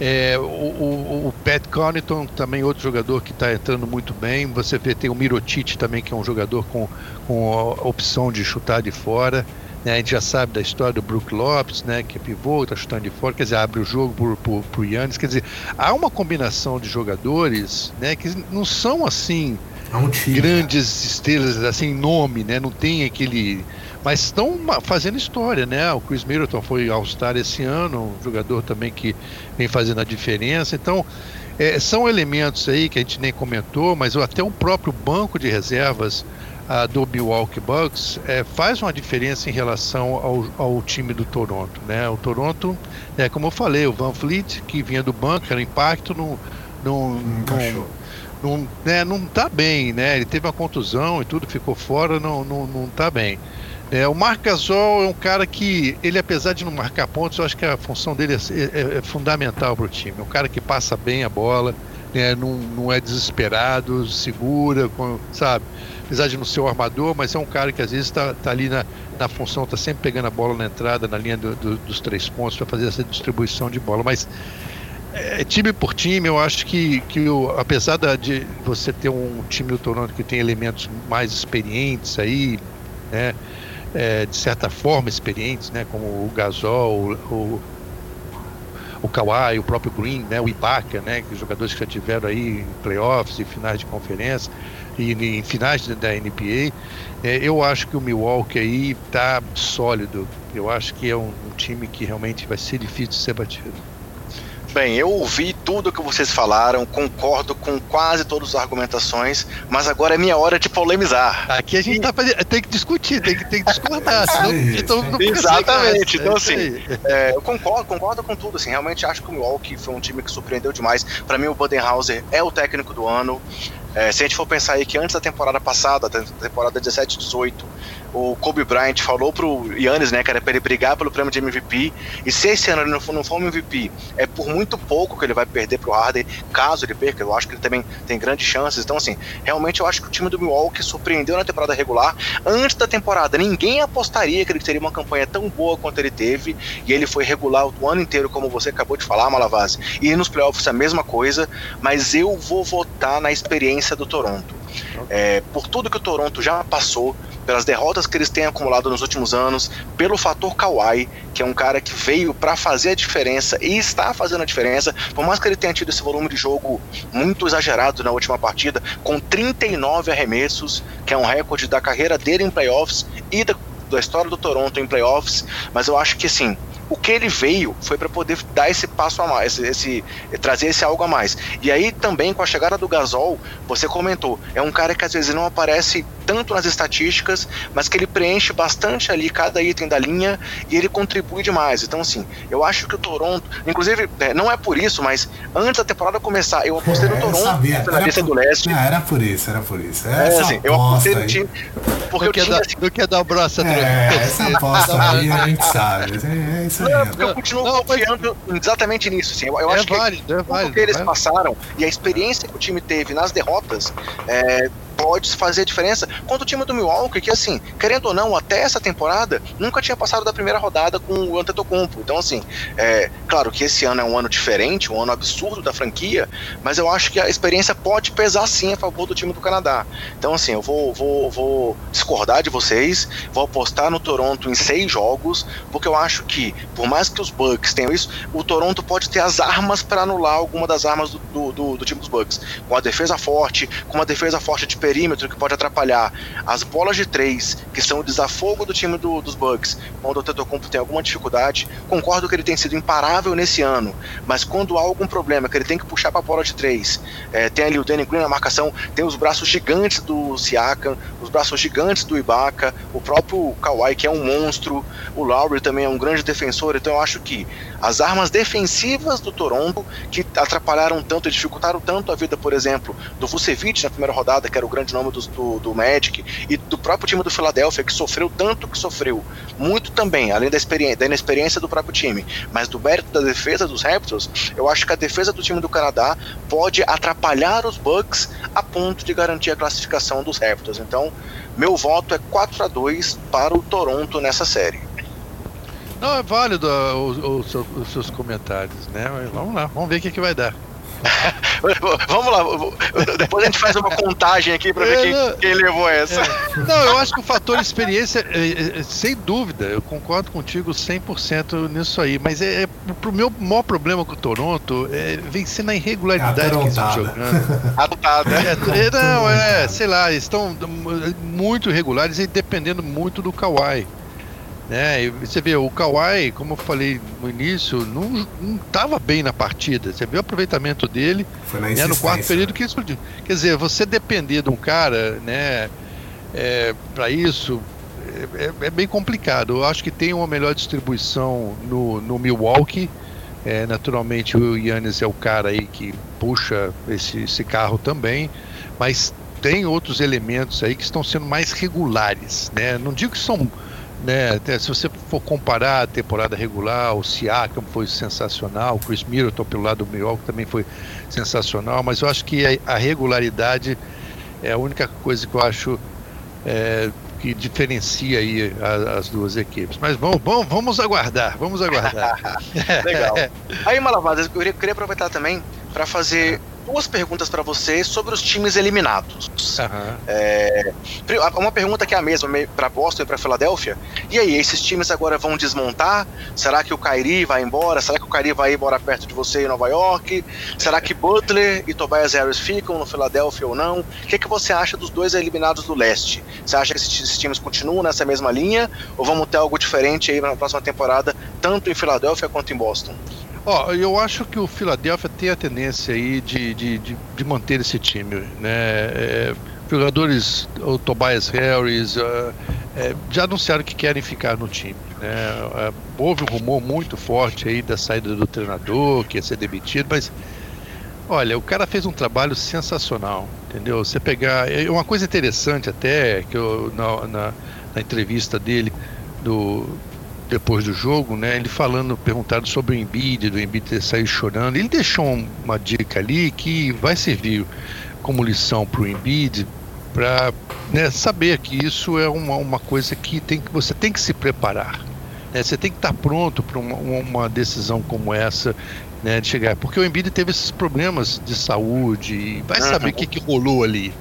É, o, o, o, Pat Connaughton, também outro jogador que está entrando muito bem. Você vê, tem o Mirotic também, que é um jogador com, com a opção de chutar de fora. Né? A gente já sabe da história do Brook Lopes, né? que é pivô, está chutando de fora, quer dizer, abre o jogo para o Yannis. Quer dizer, há uma combinação de jogadores né? que não são assim é um time, grandes estrelas, assim, nome, né? não tem aquele mas estão fazendo história, né? O Chris Middleton foi All-Star esse ano, um jogador também que vem fazendo a diferença. Então, é, são elementos aí que a gente nem comentou, mas até o próprio banco de reservas uh, do Milwaukee Bucks é, faz uma diferença em relação ao, ao, time do Toronto, né? O Toronto, é, como eu falei, o Van Fleet, que vinha do banco, era impacto, não, não, não, não, né, não tá bem, né? Ele teve uma contusão e tudo, ficou fora, não, não, não tá bem. É, o Marc Gasol é um cara que, ele apesar de não marcar pontos, eu acho que a função dele é, é, é fundamental para o time. É um cara que passa bem a bola, né, não, não é desesperado, segura, com, sabe? Apesar de não ser o armador, mas é um cara que às vezes está tá ali na, na função, está sempre pegando a bola na entrada, na linha do, do, dos três pontos, para fazer essa distribuição de bola. Mas é, time por time, eu acho que, que apesar de você ter um time do Toronto que tem elementos mais experientes aí, né? É, de certa forma experientes, né, como o Gasol, o, o Kawhi, o próprio Green, né, o Ibaka, né, que jogadores que já tiveram aí em playoffs e finais de conferência e em finais da NBA, é, eu acho que o Milwaukee aí está sólido. Eu acho que é um, um time que realmente vai ser difícil de ser batido. Bem, eu ouvi tudo que vocês falaram, concordo com quase todas as argumentações, mas agora é minha hora de polemizar. Aqui a gente tá fazendo, tem que discutir, tem que, tem que discordar, senão, então, não Exatamente, então assim, é, eu concordo, concordo com tudo, assim, realmente acho que o Milwaukee foi um time que surpreendeu demais. Para mim o Budenhauser é o técnico do ano. É, se a gente for pensar aí que antes da temporada passada, da temporada 17-18, o Kobe Bryant falou pro Yannis, né, que era pra ele brigar pelo prêmio de MVP. E se esse ano ele não for, não for MVP, é por muito pouco que ele vai perder pro Harden, caso ele perca. Eu acho que ele também tem grandes chances. Então, assim, realmente eu acho que o time do Milwaukee surpreendeu na temporada regular. Antes da temporada, ninguém apostaria que ele teria uma campanha tão boa quanto ele teve. E ele foi regular o ano inteiro, como você acabou de falar, Malavase. E nos playoffs a mesma coisa. Mas eu vou votar na experiência do Toronto. É, por tudo que o Toronto já passou, pelas derrotas que eles têm acumulado nos últimos anos, pelo fator Kawhi, que é um cara que veio para fazer a diferença e está fazendo a diferença, por mais que ele tenha tido esse volume de jogo muito exagerado na última partida, com 39 arremessos, que é um recorde da carreira dele em playoffs e da, da história do Toronto em playoffs, mas eu acho que assim, o que ele veio foi para poder dar esse passo a mais, esse, esse, trazer esse algo a mais. E aí também com a chegada do Gasol, você comentou, é um cara que às vezes não aparece tanto nas estatísticas, mas que ele preenche bastante ali cada item da linha e ele contribui demais. Então assim, eu acho que o Toronto, inclusive, é, não é por isso, mas antes da temporada começar, eu apostei no é, Toronto sabia, na lista do leste. Não, era por isso, era por isso. É, assim, eu apostei no time porque eu tinha dar, assim, não quer dar o braço é, essa [laughs] aposta aí a gente sabe. É, é isso aí. Não, porque eu continuo não, confiando mas... exatamente nisso. Assim. Eu, eu é acho válido, que é válido, que eles passaram e a experiência que o time teve nas derrotas é, pode fazer a diferença contra o time do Milwaukee, que assim, querendo ou não, até essa temporada, nunca tinha passado da primeira rodada com o Antetokounmpo. Então assim, é, claro que esse ano é um ano diferente, um ano absurdo da franquia, mas eu acho que a experiência pode pesar sim a favor do time do Canadá. Então assim, eu vou, vou, vou discordar de vocês, vou apostar no Toronto em seis jogos, porque eu acho que, por mais que os Bucks tenham isso, o Toronto pode ter as armas para anular alguma das armas do, do, do, do time dos Bucks. Com a defesa forte, com uma defesa forte de perímetro que pode atrapalhar, as bolas de três, que são o desafogo do time do, dos Bucks, quando o Tetocumpo tem alguma dificuldade, concordo que ele tem sido imparável nesse ano, mas quando há algum problema, que ele tem que puxar para a bola de três, é, tem ali o Danny Green na marcação, tem os braços gigantes do Siakam, os braços gigantes do Ibaka, o próprio Kawhi, que é um monstro, o Lowry também é um grande defensor, então eu acho que as armas defensivas do Toronto, que atrapalharam tanto e dificultaram tanto a vida, por exemplo, do Vucevic na primeira rodada, que era o grande nome do, do, do Magic e do próprio time do Philadelphia, que sofreu tanto que sofreu, muito também, além da, experiência, da inexperiência do próprio time, mas do mérito da defesa dos Raptors, eu acho que a defesa do time do Canadá pode atrapalhar os Bucks a ponto de garantir a classificação dos Raptors. Então, meu voto é 4 a 2 para o Toronto nessa série. Não, é válido os, os, os seus comentários, né? Vamos lá, vamos ver o que, que vai dar. [laughs] Vamos lá, depois a gente faz uma contagem aqui para ver quem, quem, levou essa. É. Não, eu acho que o fator experiência, é, é, sem dúvida, eu concordo contigo 100% nisso aí, mas é, é pro meu maior problema com o Toronto é vencer na irregularidade que eles estão jogando. [laughs] Adotada. É, não, é, sei lá, estão muito irregulares e dependendo muito do Kawhi. Né? E você vê, o Kawhi, como eu falei no início, não, estava bem na partida. Você viu o aproveitamento dele né, no quarto período que explodiu. Quer dizer, você depender de um cara né, é, para isso é, é, é, bem complicado. Eu acho que tem uma melhor distribuição no, no Milwaukee. É, naturalmente o Yannis é o cara aí que puxa esse, esse carro também, mas tem outros elementos aí que estão sendo mais regulares, né? Não digo que são né? Se você for comparar a temporada regular, o Siakam foi sensacional, o Chris Middleton pelo lado do Milwaukee também foi sensacional, mas eu acho que a regularidade é a única coisa que eu acho é, que diferencia aí as, duas equipes. Mas vamos, vamos, vamos aguardar, vamos aguardar. [laughs] Legal. [laughs] Aí, Malavaz, eu queria aproveitar também para fazer duas perguntas para você sobre os times eliminados. Uhum. É, uma pergunta que é a mesma para Boston e para Filadélfia. E aí, esses times agora vão desmontar? Será que o Kyrie vai embora? Será que o Kyrie vai embora perto de você em Nova York? Será que Butler e Tobias Harris ficam no Filadélfia ou não? O que, que você acha dos dois eliminados do leste? Você acha que esses times continuam nessa mesma linha? Ou vamos ter algo diferente aí na próxima temporada, tanto em Filadélfia quanto em Boston? Ó, oh, eu acho que o Philadelphia tem a tendência aí de, de, de, de manter esse time, né? É, jogadores, o Tobias Harris, uh, é, já anunciaram que querem ficar no time, né? Uh, houve um rumor muito forte aí da saída do treinador, que ia ser demitido, mas olha, o cara fez um trabalho sensacional, entendeu? Você pegar, é uma coisa interessante até que eu na, na, na entrevista dele do depois do jogo, né? Ele falando, perguntado sobre o Embiid, do Embiid ter saído chorando. Ele deixou uma dica ali que vai servir como lição para o Embiid, para né, saber que isso é uma, uma coisa que, tem, que você tem que se preparar. Né? Você tem que estar pronto para uma, uma decisão como essa né, de chegar. Porque o Embiid teve esses problemas de saúde, vai saber o que, que rolou ali.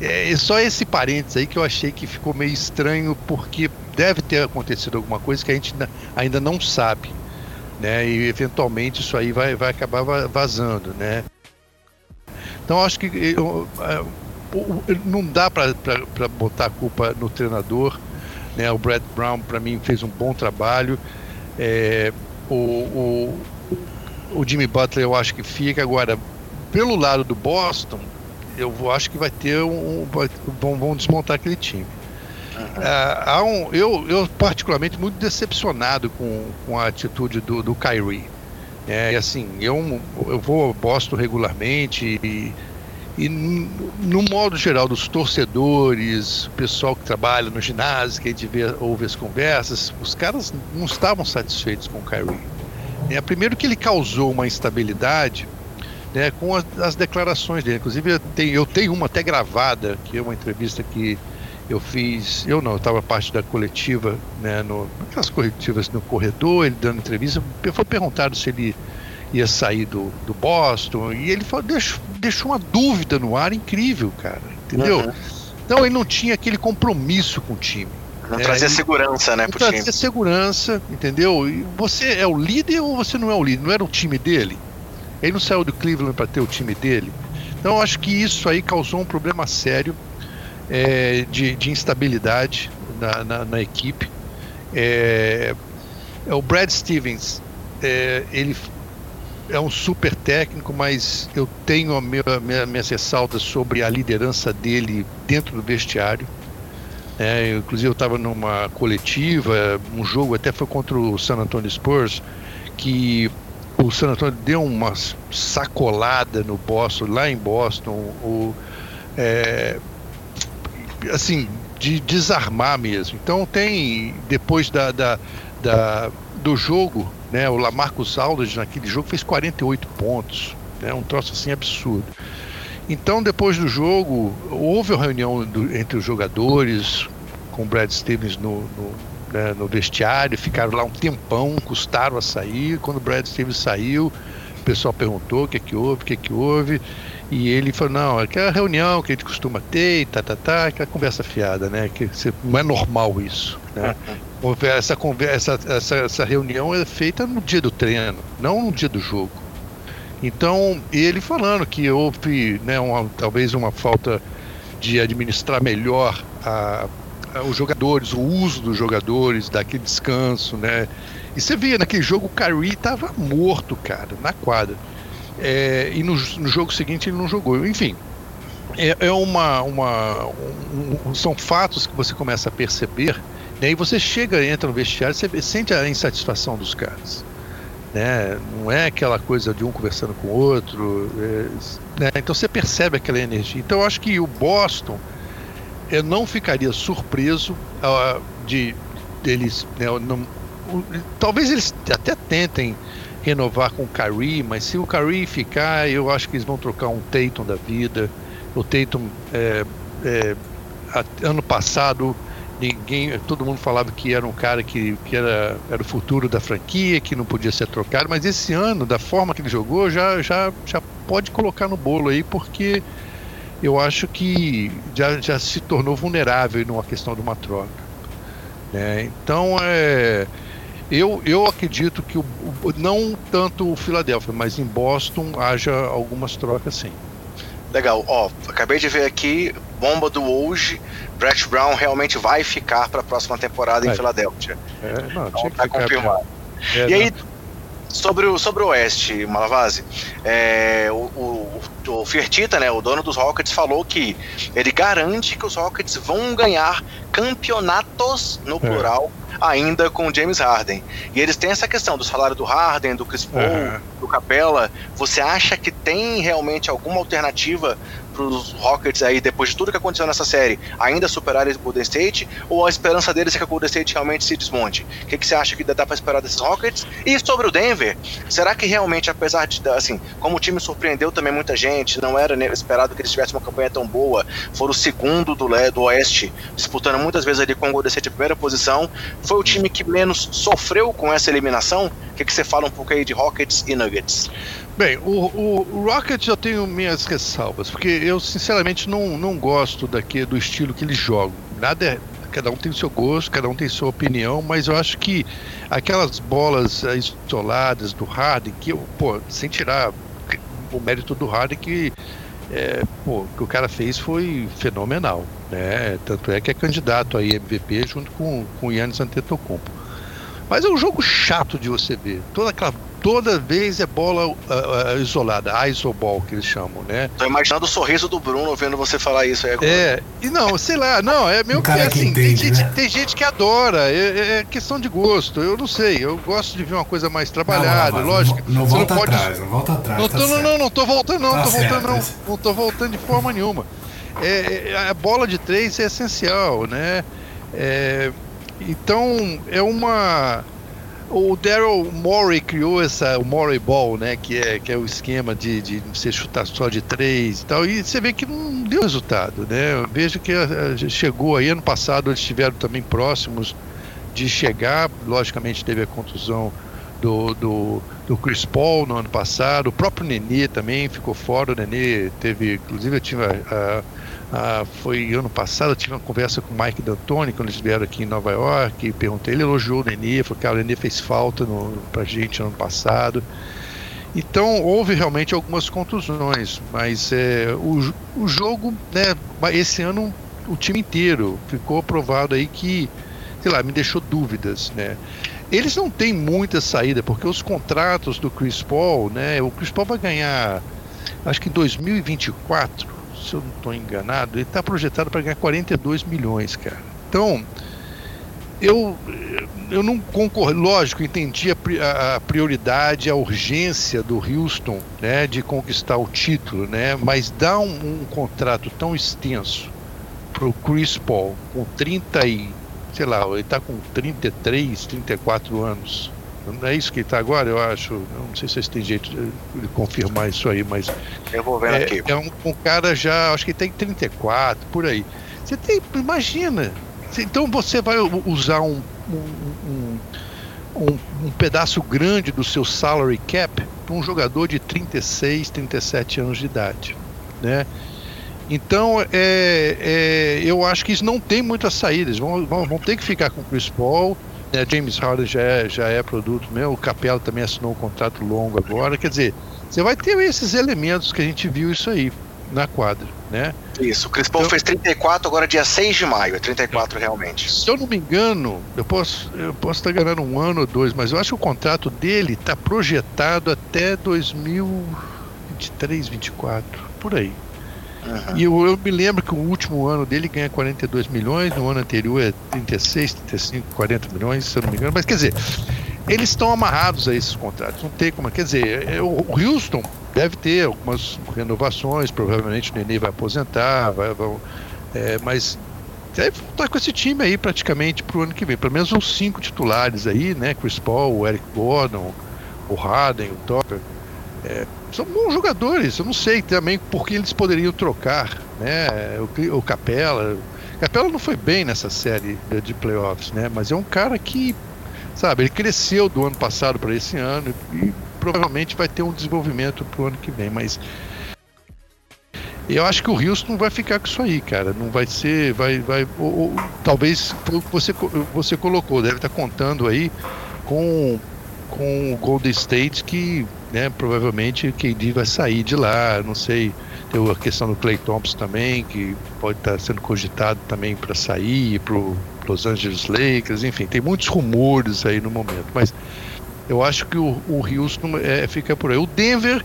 É só esse parênteses aí que eu achei que ficou meio estranho, porque deve ter acontecido alguma coisa que a gente ainda não sabe. Né? E eventualmente isso aí vai, vai acabar vazando. Né? Então acho que eu, eu, não dá para botar a culpa no treinador. Né? O Brad Brown, para mim, fez um bom trabalho. É, o, o, o Jimmy Butler eu acho que fica. Agora, pelo lado do Boston, eu acho que vai ter um. vão, vão desmontar aquele time. Há um, eu, eu, particularmente, muito decepcionado com, com a atitude do, do Kyrie. É, e assim, eu, eu vou ao Boston regularmente e, e, no modo geral, dos torcedores, o pessoal que trabalha no ginásio, que a gente vê, ouve as conversas, os caras não estavam satisfeitos com o Kyrie. É, primeiro que ele causou uma instabilidade né, com as, as, declarações dele. Inclusive, eu tenho, eu tenho uma até gravada, que é uma entrevista que eu fiz, eu não, eu estava parte da coletiva, né, no, aquelas coletivas no corredor, ele dando entrevista, foi perguntado se ele ia sair do, do Boston, e ele falou, deixou, deixou uma dúvida no ar incrível, cara, entendeu? Uhum. Então ele não tinha aquele compromisso com o time. Não é, trazia segurança, né, pro trazia time. segurança, entendeu? E você é o líder ou você não é o líder? Não era o time dele? Ele não saiu do Cleveland para ter o time dele. Então acho que isso aí causou um problema sério é, de, de, instabilidade na, na, na equipe. É, é, o Brad Stevens, é, ele é um super técnico, mas eu tenho a minha, minha, minhas ressalvas sobre a liderança dele dentro do vestiário. É, inclusive eu estava numa coletiva, um jogo até foi contra o San Antonio Spurs, que o San Antonio deu uma sacolada no Boston, lá em Boston. O, é, assim, de desarmar mesmo. Então tem, depois da, da, da do jogo, né, o Lamarcus Aldridge naquele jogo fez 48 pontos, né, um troço assim absurdo. Então depois do jogo houve uma reunião do, entre os jogadores com o Brad Stevens no, no, né, no vestiário, ficaram lá um tempão, custaram a sair. Quando o Brad Stevens saiu, o pessoal perguntou o que é que houve, o que é que houve. E ele falou, não, é aquela reunião que a gente costuma ter, e tá, tá, tá, aquela conversa fiada, né? Que não é normal isso. Né? [laughs] Essa, conversa, essa, essa reunião é feita no dia do treino, não no dia do jogo. Então, ele falando que houve né, uma, talvez uma falta de administrar melhor a, a, os jogadores, o uso dos jogadores, daquele descanso, né? E você via naquele jogo o Kyrie estava morto, cara, na quadra. É, e no, no, jogo seguinte ele não jogou. Enfim, é, é uma, uma um, são fatos que você começa a perceber. Né, e aí você chega, entra no vestiário, você sente a insatisfação dos caras. Né? Não é aquela coisa de um conversando com o outro. É, né? Então você percebe aquela energia. Então eu acho que o Boston, eu não ficaria surpreso uh, de deles, né, não, talvez eles até tentem renovar com o Curry, mas se o Curry ficar, eu acho que eles vão trocar um Tatum da vida. O Tatum, é, é, ano passado, ninguém, todo mundo falava que era um cara que, que era, era o futuro da franquia, que não podia ser trocado, mas esse ano, da forma que ele jogou, já, já, já pode colocar no bolo aí, porque eu acho que já, já se tornou vulnerável numa questão de uma troca. Né? Então, é eu, eu acredito que o, o, não tanto o Philadelphia, mas em Boston haja algumas trocas sim. Legal, ó, acabei de ver aqui, bomba do hoje, Brett Brown realmente vai ficar para a próxima temporada é. em Filadélfia. É, não, então, tá confirmado. É, e aí, sobre o, sobre o Oeste, Malavase, é, o, o, o Fertita, né, o dono dos Rockets, falou que ele garante que os Rockets vão ganhar campeonatos, no é. plural, ainda com o James Harden. E eles têm essa questão do salário do Harden, do Chris Paul, uhum. do Capella. Você acha que tem realmente alguma alternativa para os Rockets aí, depois de tudo que aconteceu nessa série, ainda superarem o Golden State? Ou a esperança deles é que o Golden State realmente se desmonte? O que, que você acha que dá para esperar desses Rockets? E sobre o Denver, será que realmente, apesar de, assim, como o time surpreendeu também muita gente, não era esperado que eles tivessem uma campanha tão boa, foram o segundo do, do Oeste, disputando muitas vezes ali com o Golden State em primeira posição, foi o time que menos sofreu com essa eliminação? O que, que você fala um pouco aí de Rockets e Nuggets? Bem, o, o, Rockets eu tenho minhas ressalvas, porque eu sinceramente não, não gosto daqui do estilo que eles jogam. Nada é, cada um tem o seu gosto, cada um tem sua opinião, mas eu acho que aquelas bolas isoladas do Harden, que eu, pô, sem tirar o mérito do Harden, que é, pô, o que o cara fez foi fenomenal, né? Tanto é que é candidato aí MVP junto com, com o Yannis Antetokounmpo. Mas é um jogo chato de você ver. Toda aquela toda vez é bola uh, uh, isolada, isoball que eles chamam, né? Tô imaginando o sorriso do Bruno vendo você falar isso aí agora. É, e não, sei lá, não, é meio um que assim, entende, tem, gente, né? tem, gente, que adora, é, é, questão de gosto, eu não sei, eu gosto de ver uma coisa mais trabalhada, não, não, lógico. Não, não volta não pode... atrás, não volta atrás. Não, tá tô, não, não, não tô voltando, não, tá tô certo, voltando, não, não tô voltando de forma nenhuma. É, é, a bola de três é essencial, né? É, então, é uma o Daryl Morey criou essa, o Morey Ball, né? Que é, que é o esquema de, de você chutar só de três e tal. E você vê que não deu resultado, né? Eu vejo que a, a, chegou aí, ano passado eles estiveram também próximos de chegar. Logicamente teve a contusão do, do, do, Chris Paul no ano passado. O próprio Nenê também ficou fora. O Nenê teve, inclusive eu tive a, a ah, foi ano passado, eu tive uma conversa com o Mike D'Antoni, quando eles vieram aqui em Nova York, e perguntei, ele elogiou o Nenê, falou que o Nenê fez falta no, pra gente ano passado. Então houve realmente algumas contusões, mas é, o, o jogo, né, esse ano o time inteiro ficou provado aí que, sei lá, me deixou dúvidas, né. Eles não têm muita saída, porque os contratos do Chris Paul, né, o Chris Paul vai ganhar, acho que em 2024, se eu não estou enganado, ele está projetado para ganhar 42 milhões, cara. Então, eu, eu não concordo, lógico, entendi a, a, prioridade, a urgência do Houston, né, de conquistar o título, né, mas dar um, um contrato tão extenso pro Chris Paul com 30 e, sei lá, ele tá com 33, 34 anos. Não é isso que ele tá agora, eu acho. Não sei se vocês têm jeito de confirmar isso aí, mas. Eu vou ver é, aqui. É um, um, cara já, acho que tem 34, por aí. Você tem, imagina. Então você vai usar um, um, um, um pedaço grande do seu salary cap para um jogador de 36, 37 anos de idade, né? Então, é, é, eu acho que isso não tem muitas saídas. Vão, vão, vão ter que ficar com o Chris Paul. Né? James Harden já é, já é produto mesmo. O Capela também assinou um contrato longo agora. Quer dizer, você vai ter esses elementos que a gente viu isso aí na quadra, né? Isso, o Chris Paul então, fez 34 agora dia 6 de maio, é 34 realmente. Se eu não me engano, eu posso, eu posso estar ganhando um ano ou dois, mas eu acho que o contrato dele está projetado até 2023, 24, por aí. Uhum. E eu, eu, me lembro que o último ano dele ganha 42 milhões, no ano anterior é 36, 35, 40 milhões, se eu não me engano. Mas quer dizer, eles estão amarrados a esses contratos. Não tem como. Quer dizer, é, o Houston deve ter algumas renovações, provavelmente o Nenê vai aposentar, vai, vai é, mas deve voltar com esse time aí praticamente para o ano que vem. Pelo menos uns cinco titulares aí, né? Chris Paul, o Eric Gordon, o Harden, o Topper. É, são bons jogadores. Eu não sei também por que eles poderiam trocar, né? O, o Capela. Capela não foi bem nessa série de, de playoffs, né? Mas é um cara que, sabe, ele cresceu do ano passado para esse ano e provavelmente vai ter um desenvolvimento pro ano que vem. Mas eu acho que o Houston vai ficar com isso aí, cara. Não vai ser, vai, vai, ou, ou, talvez você você colocou, deve estar contando aí com com o Golden State que né, provavelmente o KD vai sair de lá, não sei, tem a questão do Clay Thompson também, que pode estar sendo cogitado também para sair para Los Angeles Lakers, enfim, tem muitos rumores aí no momento, mas eu acho que o, o Houston é, fica por aí. O Denver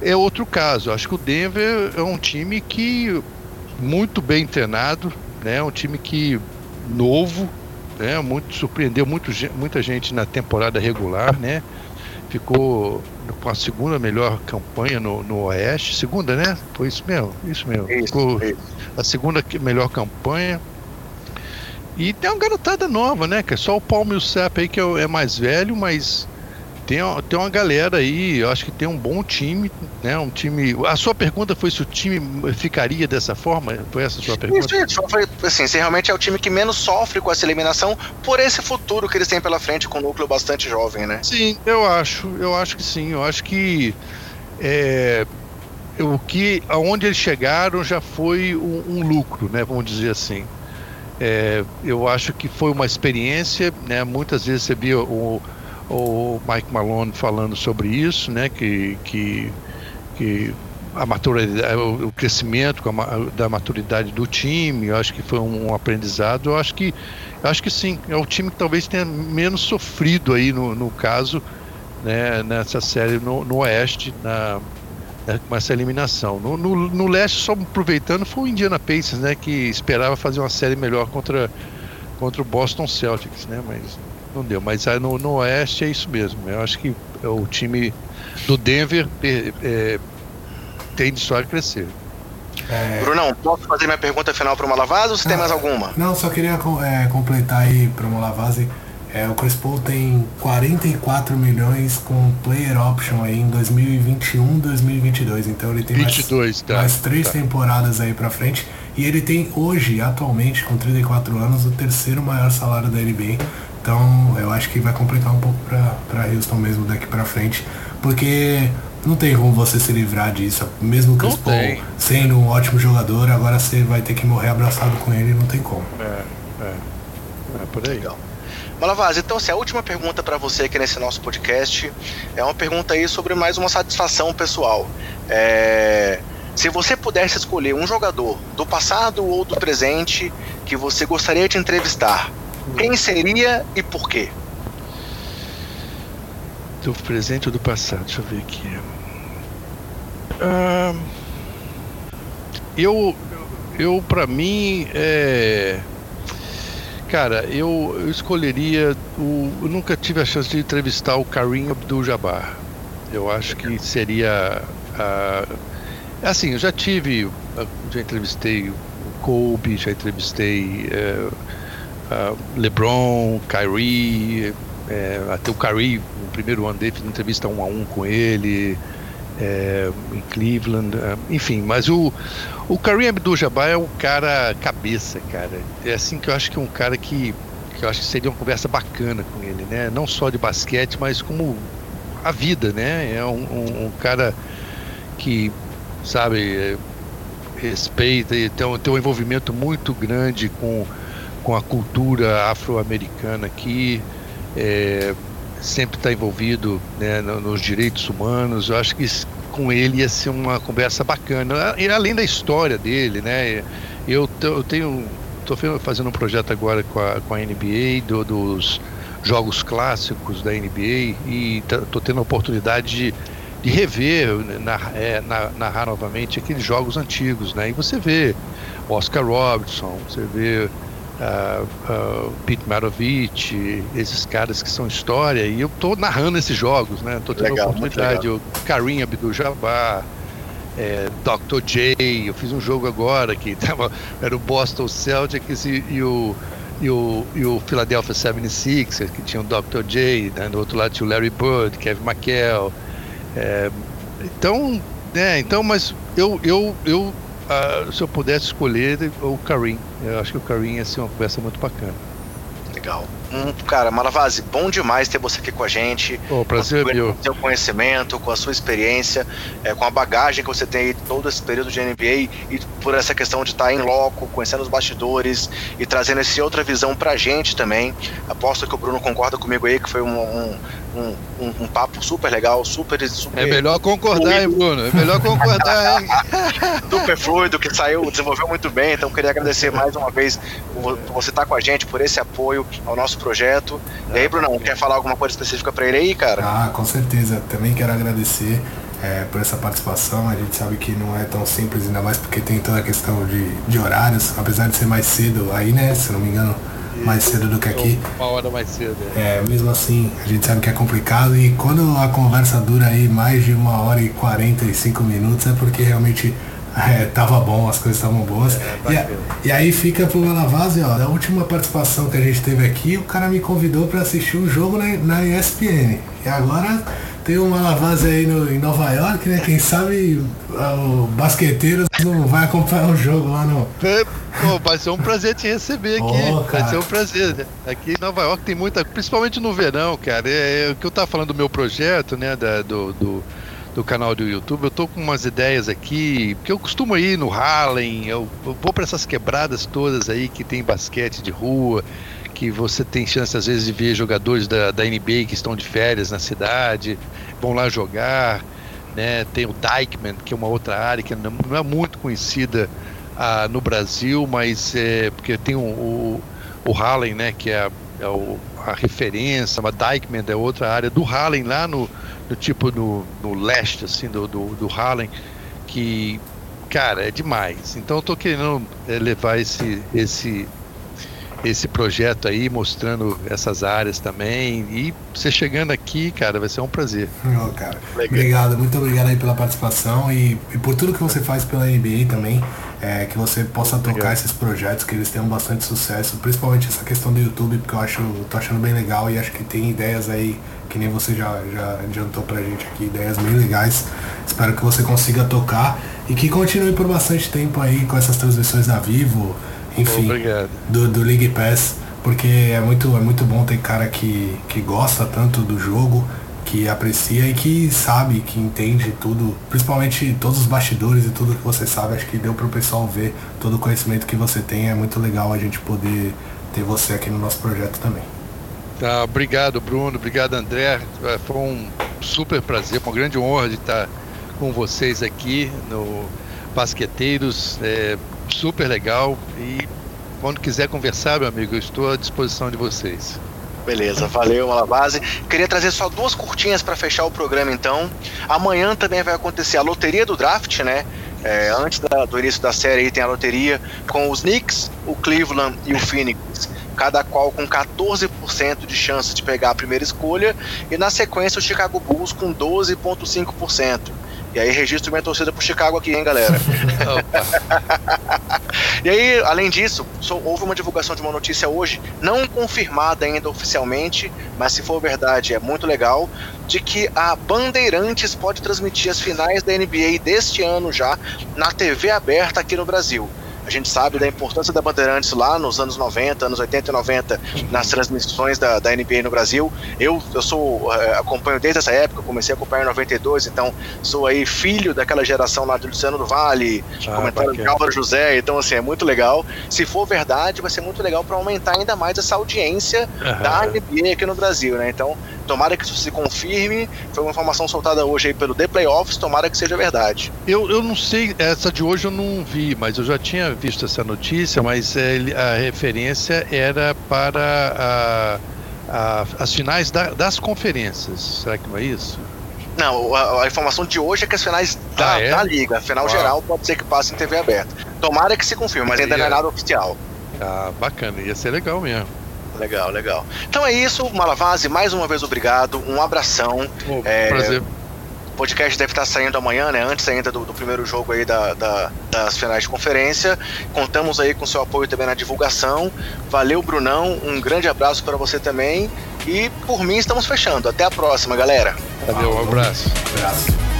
é outro caso, eu acho que o Denver é um time que muito bem treinado, né, um time que novo, né, muito surpreendeu muito, muita gente na temporada regular, né, ficou com a segunda melhor campanha no, no Oeste. Segunda, né? Foi isso mesmo, isso mesmo. Isso, ficou isso. a segunda melhor campanha. E tem uma garotada nova, né? Que é só o Paul Millsap aí que é, é mais velho, mas tem, tem uma galera aí, eu acho que tem um bom time, né? Um time. A sua pergunta foi se o time ficaria dessa forma? Foi essa a sua pergunta? Isso, isso. Foi, assim, se realmente é o time que menos sofre com essa eliminação por esse futuro que eles têm pela frente com um núcleo bastante jovem, né? Sim, eu acho, eu acho que sim. Eu acho que é, o que aonde eles chegaram já foi um, um lucro, né? Vamos dizer assim. É, eu acho que foi uma experiência, né? Muitas vezes você via o o Mike Malone falando sobre isso, né, que, que, que a maturidade, o crescimento da maturidade do time, eu acho que foi um aprendizado. Eu acho que, acho que sim, é o time que talvez tenha menos sofrido aí no, no caso, né, nessa série no, no Oeste, na, né, com essa eliminação. No, no, no, Leste, só aproveitando, foi o Indiana Pacers, né, que esperava fazer uma série melhor contra, contra o Boston Celtics, né, mas não deu. Mas no, no Oeste é isso mesmo. Eu acho que o time do Denver é, é, tende só a crescer. É... Brunão, posso fazer minha pergunta final para o Malavase ou você ah, tem mais alguma? Não, só queria é, completar aí para o Malavase. É, o Chris Paul tem 44 milhões com player option aí em 2021, 2022. Então ele tem 22, mais, tá, mais três tá. temporadas aí para frente. E ele tem hoje, atualmente, com 34 anos, o terceiro maior salário da NBA. Então eu acho que vai complicar um pouco para Houston mesmo daqui para frente, porque não tem como você se livrar disso. Mesmo o Chris Paul sendo um ótimo jogador, agora você vai ter que morrer abraçado com ele, não tem como. É, é, é por aí. Legal. Malavaz, então assim, a última pergunta para você aqui nesse nosso podcast é uma pergunta aí sobre mais uma satisfação pessoal. É... Se você pudesse escolher um jogador do passado ou do presente que você gostaria de entrevistar, quem seria e por quê? Do presente ou do passado? Deixa eu ver aqui. Ah, eu, eu para mim, é, cara, eu, eu escolheria. O, eu nunca tive a chance de entrevistar o Karim Abdul-Jabbar. Eu acho que seria. assim, eu já tive. Já entrevistei o Kobe, já entrevistei é, uh, LeBron, Kyrie, é, até o Kyrie, no primeiro ano dele, fiz entrevista um a um com ele, é, em Cleveland, é, enfim, mas o, o Kareem Abdul-Jabbar é um cara cabeça, cara. É assim que eu acho que é um cara que, que eu acho que seria uma conversa bacana com ele, né? Não só de basquete, mas como a vida, né? É um, um, um cara que, sabe, é, respeita e tem, tem um envolvimento muito grande com, com a cultura afro-americana aqui. É, sempre está envolvido né, nos direitos humanos. Eu acho que com ele ia ser uma conversa bacana. E além da história dele, né? Eu, eu tenho. Estou fazendo um projeto agora com a, com a NBA do, dos jogos clássicos da NBA e estou tendo a oportunidade de, de rever, narrar, é, narrar novamente aqueles jogos antigos, né? E você vê Oscar Robertson, você vê uh, uh, Pete Maravich, esses caras que são história, e eu estou narrando esses jogos, né? Estou tendo legal, a oportunidade, o Karim Abdul-Jabbar, é, Dr. J, eu fiz um jogo agora que [laughs] tava, era o Boston Celtics e, e o e o, e o Philadelphia 76ers, que tinha o Dr. J, né? do outro lado tinha o Larry Bird, Kevin McHale. É, então, né, então, mas eu, eu, eu uh, se eu pudesse escolher, o Karim. Eu acho que o Karim ia ser uma conversa muito bacana. Legal. Hum, cara, Malavase, bom demais ter você aqui com a gente. Oh, prazer, com meu. Com seu conhecimento, com a sua experiência, é, com a bagagem que você tem aí todo esse período de NBA e por essa questão de estar em loco, conhecendo os bastidores e trazendo essa outra visão pra gente também. Aposto que o Bruno concorda comigo aí que foi um, um um, um, um, papo super legal, super, super. É melhor concordar, hein, Bruno? É melhor concordar, hein? [laughs] super fluido, que saiu, desenvolveu muito bem. Então, queria agradecer mais uma vez por você estar com a gente, por esse apoio ao nosso projeto. E aí, Bruno, quer falar alguma coisa específica para ele aí, cara? Ah, com certeza. Também quero agradecer. É, por essa participação. A gente sabe que não é tão simples, ainda mais porque tem toda a questão de, de horários, apesar de ser mais cedo aí, né? Se não me engano, mais cedo do que aqui. Uma hora mais cedo. É. é, mesmo assim, a gente sabe que é complicado e quando a conversa dura aí mais de uma hora e 45 minutos é porque realmente é, tava bom, as coisas estavam boas. É, e, e, aí fica pro Malavase, ó, da última participação que a gente teve aqui, o cara me convidou para assistir um jogo na, na ESPN. E agora tem uma lavase aí no, em Nova York, né? Quem sabe o basqueteiro não vai acompanhar o jogo lá no. É, pô, vai ser um prazer te receber aqui. Oh, vai ser um prazer. Né? Aqui em Nova York tem muita, principalmente no verão, cara. É, é o que eu tava falando do meu projeto, né? Da, do, do, do, canal do YouTube. Eu tô com umas ideias aqui, porque eu costumo ir no Harlem, eu, eu vou para essas quebradas todas aí que tem basquete de rua que você tem chance às vezes de ver jogadores da, da NBA que estão de férias na cidade, vão lá jogar. Né? Tem o Dykeman, que é uma outra área que não é muito conhecida ah, no Brasil, mas é porque tem o, o, Harlem, né? que é, a, é o, a referência, mas Dykeman é outra área do Harlem lá no, no tipo no, no leste assim do, do, do Harlem que cara é demais então eu tô querendo é, levar esse esse esse projeto aí, mostrando essas áreas também. E você chegando aqui, cara, vai ser um prazer. Oh, cara. Obrigado, muito obrigado aí pela participação e, e, por tudo que você faz pela NBA também. É, que você possa tocar esses projetos, que eles tenham bastante sucesso, principalmente essa questão do YouTube, porque eu acho, tô achando bem legal e acho que tem ideias aí, que nem você já, já adiantou pra gente aqui, ideias bem legais. Espero que você consiga tocar e que continue por bastante tempo aí com essas transmissões da Vivo, enfim, do, do League Pass, porque é muito, é muito bom ter cara que, que gosta tanto do jogo, que aprecia e que sabe, que entende tudo, principalmente todos os bastidores e tudo que você sabe, acho que deu para o pessoal ver todo o conhecimento que você tem, é muito legal a gente poder ter você aqui no nosso projeto também. Tá, obrigado Bruno, obrigado André, é, foi um super prazer, uma grande honra de estar com vocês aqui no Basqueteiros, é, super legal e quando quiser conversar, meu amigo, eu estou à disposição de vocês. Beleza, valeu, Malabase. Queria trazer só duas curtinhas para fechar o programa, então. Amanhã também vai acontecer a loteria do draft, né? É, antes da, do início da série aí tem a loteria com os Knicks, o Cleveland e o Phoenix, cada qual com 14% de chance de pegar a primeira escolha, e na sequência o Chicago Bulls com 12,5%. E aí registro minha torcida pro Chicago aqui, hein, galera? [laughs] e aí, além disso, houve uma divulgação de uma notícia hoje, não confirmada ainda oficialmente, mas se for verdade, é muito legal, de que a Bandeirantes pode transmitir as finais da NBA deste ano já na TV aberta aqui no Brasil. A gente sabe da importância da Bandeirantes lá nos anos 90, anos 80 e 90, nas transmissões da, da NBA no Brasil. Eu, eu sou, é, acompanho desde essa época, comecei a acompanhar em 92, então sou aí filho daquela geração lá do Luciano do Vale, ah, comentário de Álvaro José, então assim, é muito legal. Se for verdade, vai ser muito legal para aumentar ainda mais essa audiência uhum. da NBA aqui no Brasil, né? Então, tomara que isso se confirme. Foi uma informação soltada hoje aí pelo The Playoffs, tomara que seja verdade. Eu, eu não sei, essa de hoje eu não vi, mas eu já tinha visto essa notícia, mas a referência era para a, a, as finais da, das conferências. Será que não é isso? Não, a, a, informação de hoje é que as finais da, ah, é? da liga, a final Uau. geral, pode ser que passe em TV aberta. Tomara que se confirme, mas ainda não é nada oficial. Ah, bacana, ia ser legal mesmo. Legal, legal. Então é isso, Malavase, mais uma vez obrigado, um abração. Oh, é, prazer. O podcast deve estar saindo amanhã, né? Antes ainda do, do primeiro jogo aí da, da, das finais de conferência. Contamos aí com seu apoio também na divulgação. Valeu, Brunão. Um grande abraço para você também. E por mim estamos fechando. Até a próxima, galera. Valeu, um abraço. Um abraço.